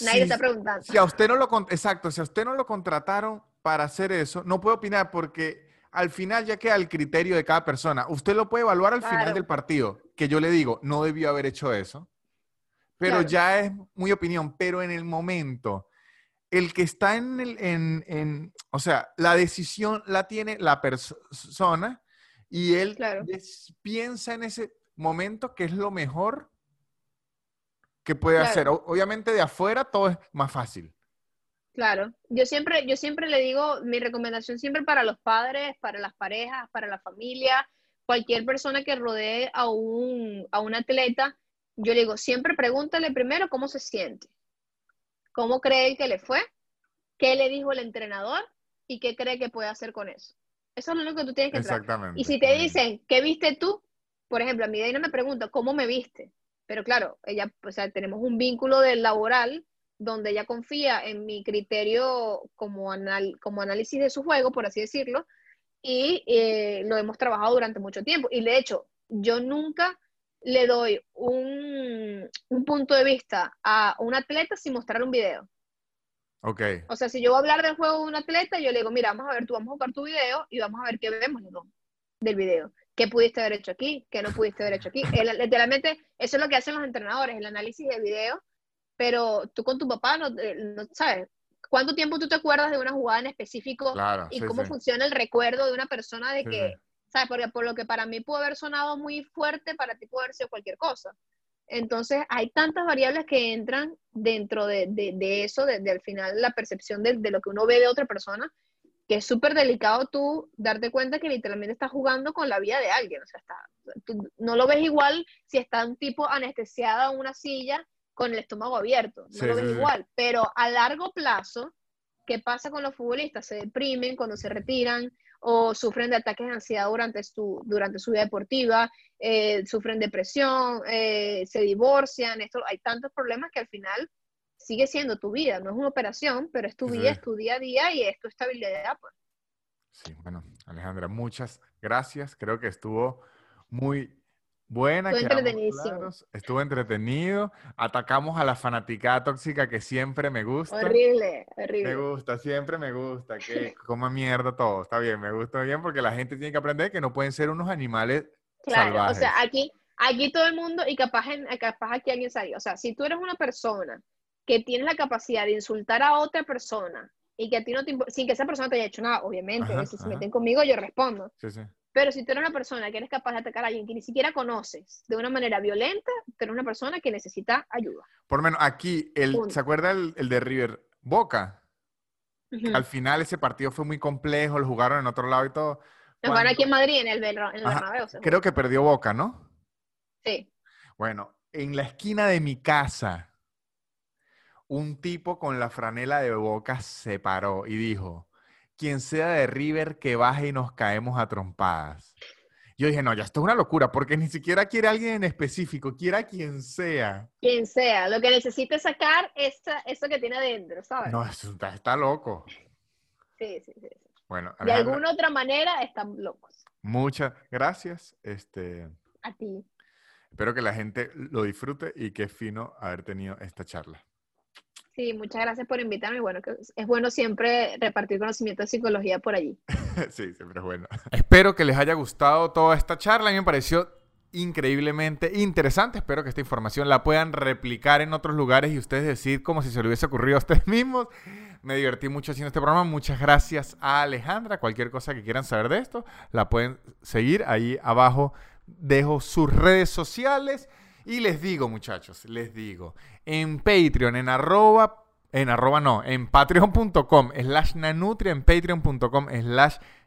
Nadie está preguntando. Si a usted no lo exacto, si a usted no lo contrataron para hacer eso, no puede opinar porque al final ya queda el criterio de cada persona. Usted lo puede evaluar al final del partido, que yo le digo, no debió haber hecho eso. Pero ya es muy opinión. Pero en el momento el que está en el, en, o sea, la decisión la tiene la persona y él piensa en ese momento que es lo mejor que puede hacer. obviamente de afuera todo es más fácil. Claro, yo siempre, yo siempre le digo, mi recomendación siempre para los padres, para las parejas, para la familia, cualquier persona que rodee a un, a un atleta, yo le digo, siempre pregúntale primero cómo se siente cómo cree que le fue, qué le dijo el entrenador y qué cree que puede hacer con eso. Eso es lo único que tú tienes que Exactamente. Y si te dicen, ¿qué viste tú? Por ejemplo, a ahí no me pregunta, ¿cómo me viste? Pero claro, ella, o sea, tenemos un vínculo del laboral donde ella confía en mi criterio como, como análisis de su juego, por así decirlo, y eh, lo hemos trabajado durante mucho tiempo. Y de hecho, yo nunca le doy un, punto de vista a un atleta sin mostrar un video. Ok. O sea, si yo voy a hablar del juego de un atleta, yo le digo, mira, vamos a ver, tú vamos a jugar tu video y vamos a ver qué vemos del video. ¿Qué pudiste haber hecho aquí? ¿Qué no pudiste haber hecho aquí? literalmente, eso es lo que hacen los entrenadores, el análisis de video, pero tú con tu papá no, eh, sabes. ¿Cuánto tiempo tú te acuerdas de una jugada en específico y cómo funciona el recuerdo de una persona de que ¿sabes? Porque por lo que para mí pudo haber sonado muy fuerte, para ti puede haber sido cualquier cosa. Entonces, hay tantas variables que entran dentro de, de, eso, de, al final la percepción de, lo que uno ve de otra persona, que es súper delicado tú darte cuenta que literalmente estás jugando con la vida de alguien. O sea, está, tú no lo ves igual si está un tipo anestesiado en una silla con el estómago abierto. No lo ves igual. Pero a largo plazo, ¿qué pasa con los futbolistas? Se deprimen cuando se retiran, o sufren de ataques de ansiedad durante su, durante su vida deportiva, eh, sufren depresión, eh, se divorcian, esto, hay tantos problemas que al final sigue siendo tu vida, no es una operación, pero es tu vida, es tu día a día y es tu estabilidad. Pues. Sí, bueno, Alejandra, muchas gracias. Creo que estuvo muy buena. Estuvo entretenidísimo. Estuvo entretenido. Atacamos a la fanaticada tóxica que siempre me gusta. Horrible, horrible. Me gusta, siempre me gusta. Que coma mierda todo. Está bien, me gusta bien porque la gente tiene que aprender que no pueden ser unos animales claro, O sea, aquí, aquí todo el mundo, y capaz, en, capaz aquí alguien salió. O sea, si tú eres una persona que tienes la capacidad de insultar a otra persona y que a ti no te sin que esa persona te haya hecho nada, obviamente, si se meten conmigo, yo respondo. Sí, sí. Pero si tú eres una persona que eres capaz de atacar a alguien que ni siquiera conoces de una manera violenta, tú eres una persona que necesita ayuda. Por lo menos aquí, el, ¿se acuerda el, de River Boca? Al final ese partido fue muy complejo, lo jugaron en otro lado y todo. Lo jugaron aquí en Madrid, en el, en el Bernabéu. Creo que perdió Boca, ¿no? Sí. Bueno, en la esquina de mi casa, un tipo con la franela de boca se paró y dijo, quien sea de River que baje y nos caemos a trompadas. Yo dije, no, ya esto es una locura, porque ni siquiera quiere a alguien en específico, quiere a quien sea. Quien sea, lo que necesite sacar es eso que tiene adentro, ¿sabes? No, está, está loco. Sí, sí, sí. Bueno, de alguna otra manera están locos. Muchas gracias. Este, a ti. Espero que la gente lo disfrute y qué fino haber tenido esta charla. Sí, muchas gracias por invitarme. Bueno, que es bueno siempre repartir conocimiento de psicología por allí. sí, siempre es bueno. Espero que les haya gustado toda esta charla. A mí me pareció increíblemente interesante. Espero que esta información la puedan replicar en otros lugares y ustedes decir como si se le hubiese ocurrido a ustedes mismos. Me divertí mucho haciendo este programa. Muchas gracias a Alejandra. Cualquier cosa que quieran saber de esto, la pueden seguir ahí abajo. Dejo sus redes sociales. Y les digo, muchachos, les digo, en Patreon, en arroba, en arroba no, en patreon.com slash nanutria, en patreon.com slash Nanutria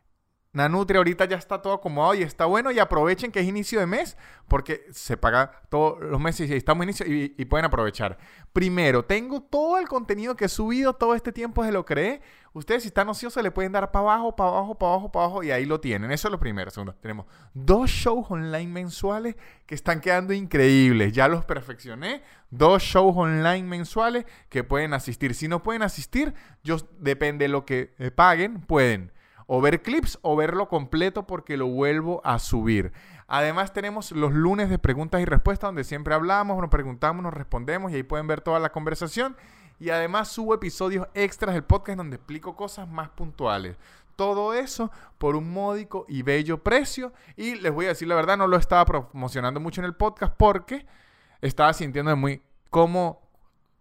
ahorita ya está todo acomodado y está bueno y aprovechen que es inicio de mes porque se paga todos los meses y estamos inicio y, pueden aprovechar. Primero, tengo todo el contenido que he subido todo este tiempo, se lo creé. Ustedes si están ociosos le pueden dar para abajo, para abajo, para abajo, para abajo y ahí lo tienen. Eso es lo primero. Segundo, tenemos dos shows online mensuales que están quedando increíbles. Ya los perfeccioné. Dos shows online mensuales que pueden asistir. Si no pueden asistir, yo depende de lo que eh, paguen, pueden o ver clips o verlo completo porque lo vuelvo a subir. Además tenemos los lunes de preguntas y respuestas donde siempre hablamos, nos preguntamos, nos respondemos y ahí pueden ver toda la conversación. Y además subo episodios extras del podcast donde explico cosas más puntuales. Todo eso por un módico y bello precio. Y les voy a decir la verdad, no lo estaba promocionando mucho en el podcast porque estaba sintiendo muy como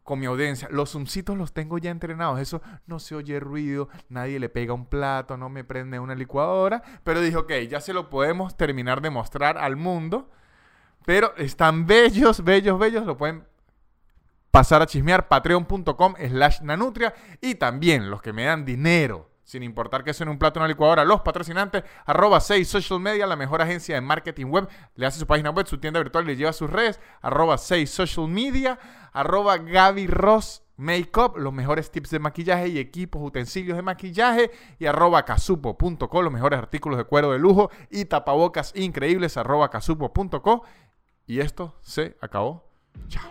con mi audiencia. Los zoomcitos los tengo ya entrenados. Eso no se oye ruido, nadie le pega un plato, no me prende una licuadora. Pero dije, ok, ya se lo podemos terminar de mostrar al mundo. Pero están bellos, bellos, bellos. Lo pueden pasar a chismear patreon.com slash nanutria. Y también los que me dan dinero sin importar que en un plato o una licuadora. Los patrocinantes, arroba 6 Social Media, la mejor agencia de marketing web. Le hace su página web, su tienda virtual, le lleva sus redes, arroba 6 Social Media, arroba Gaby Ross Makeup, los mejores tips de maquillaje y equipos, utensilios de maquillaje, y arroba casupo.co, los mejores artículos de cuero de lujo y tapabocas increíbles, arroba casupo.co. Y esto se acabó. Chao.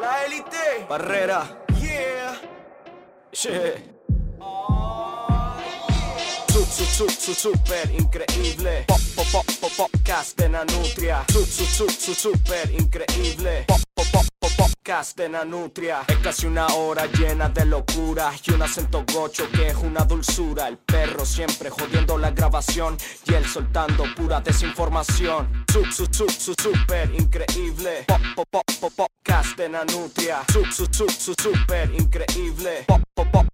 La élite. Barrera. 是 Su, su, super increíble. Pop, pop, pop, pop, super increíble. Pop, pop, pop, pop. Es casi una hora llena de locura y un acento gocho que es una dulzura. El perro siempre jodiendo la grabación y él soltando pura desinformación. Su, su, su, su, super increíble. Pop, pop, pop, pop, super increíble. Pop, pop, pop.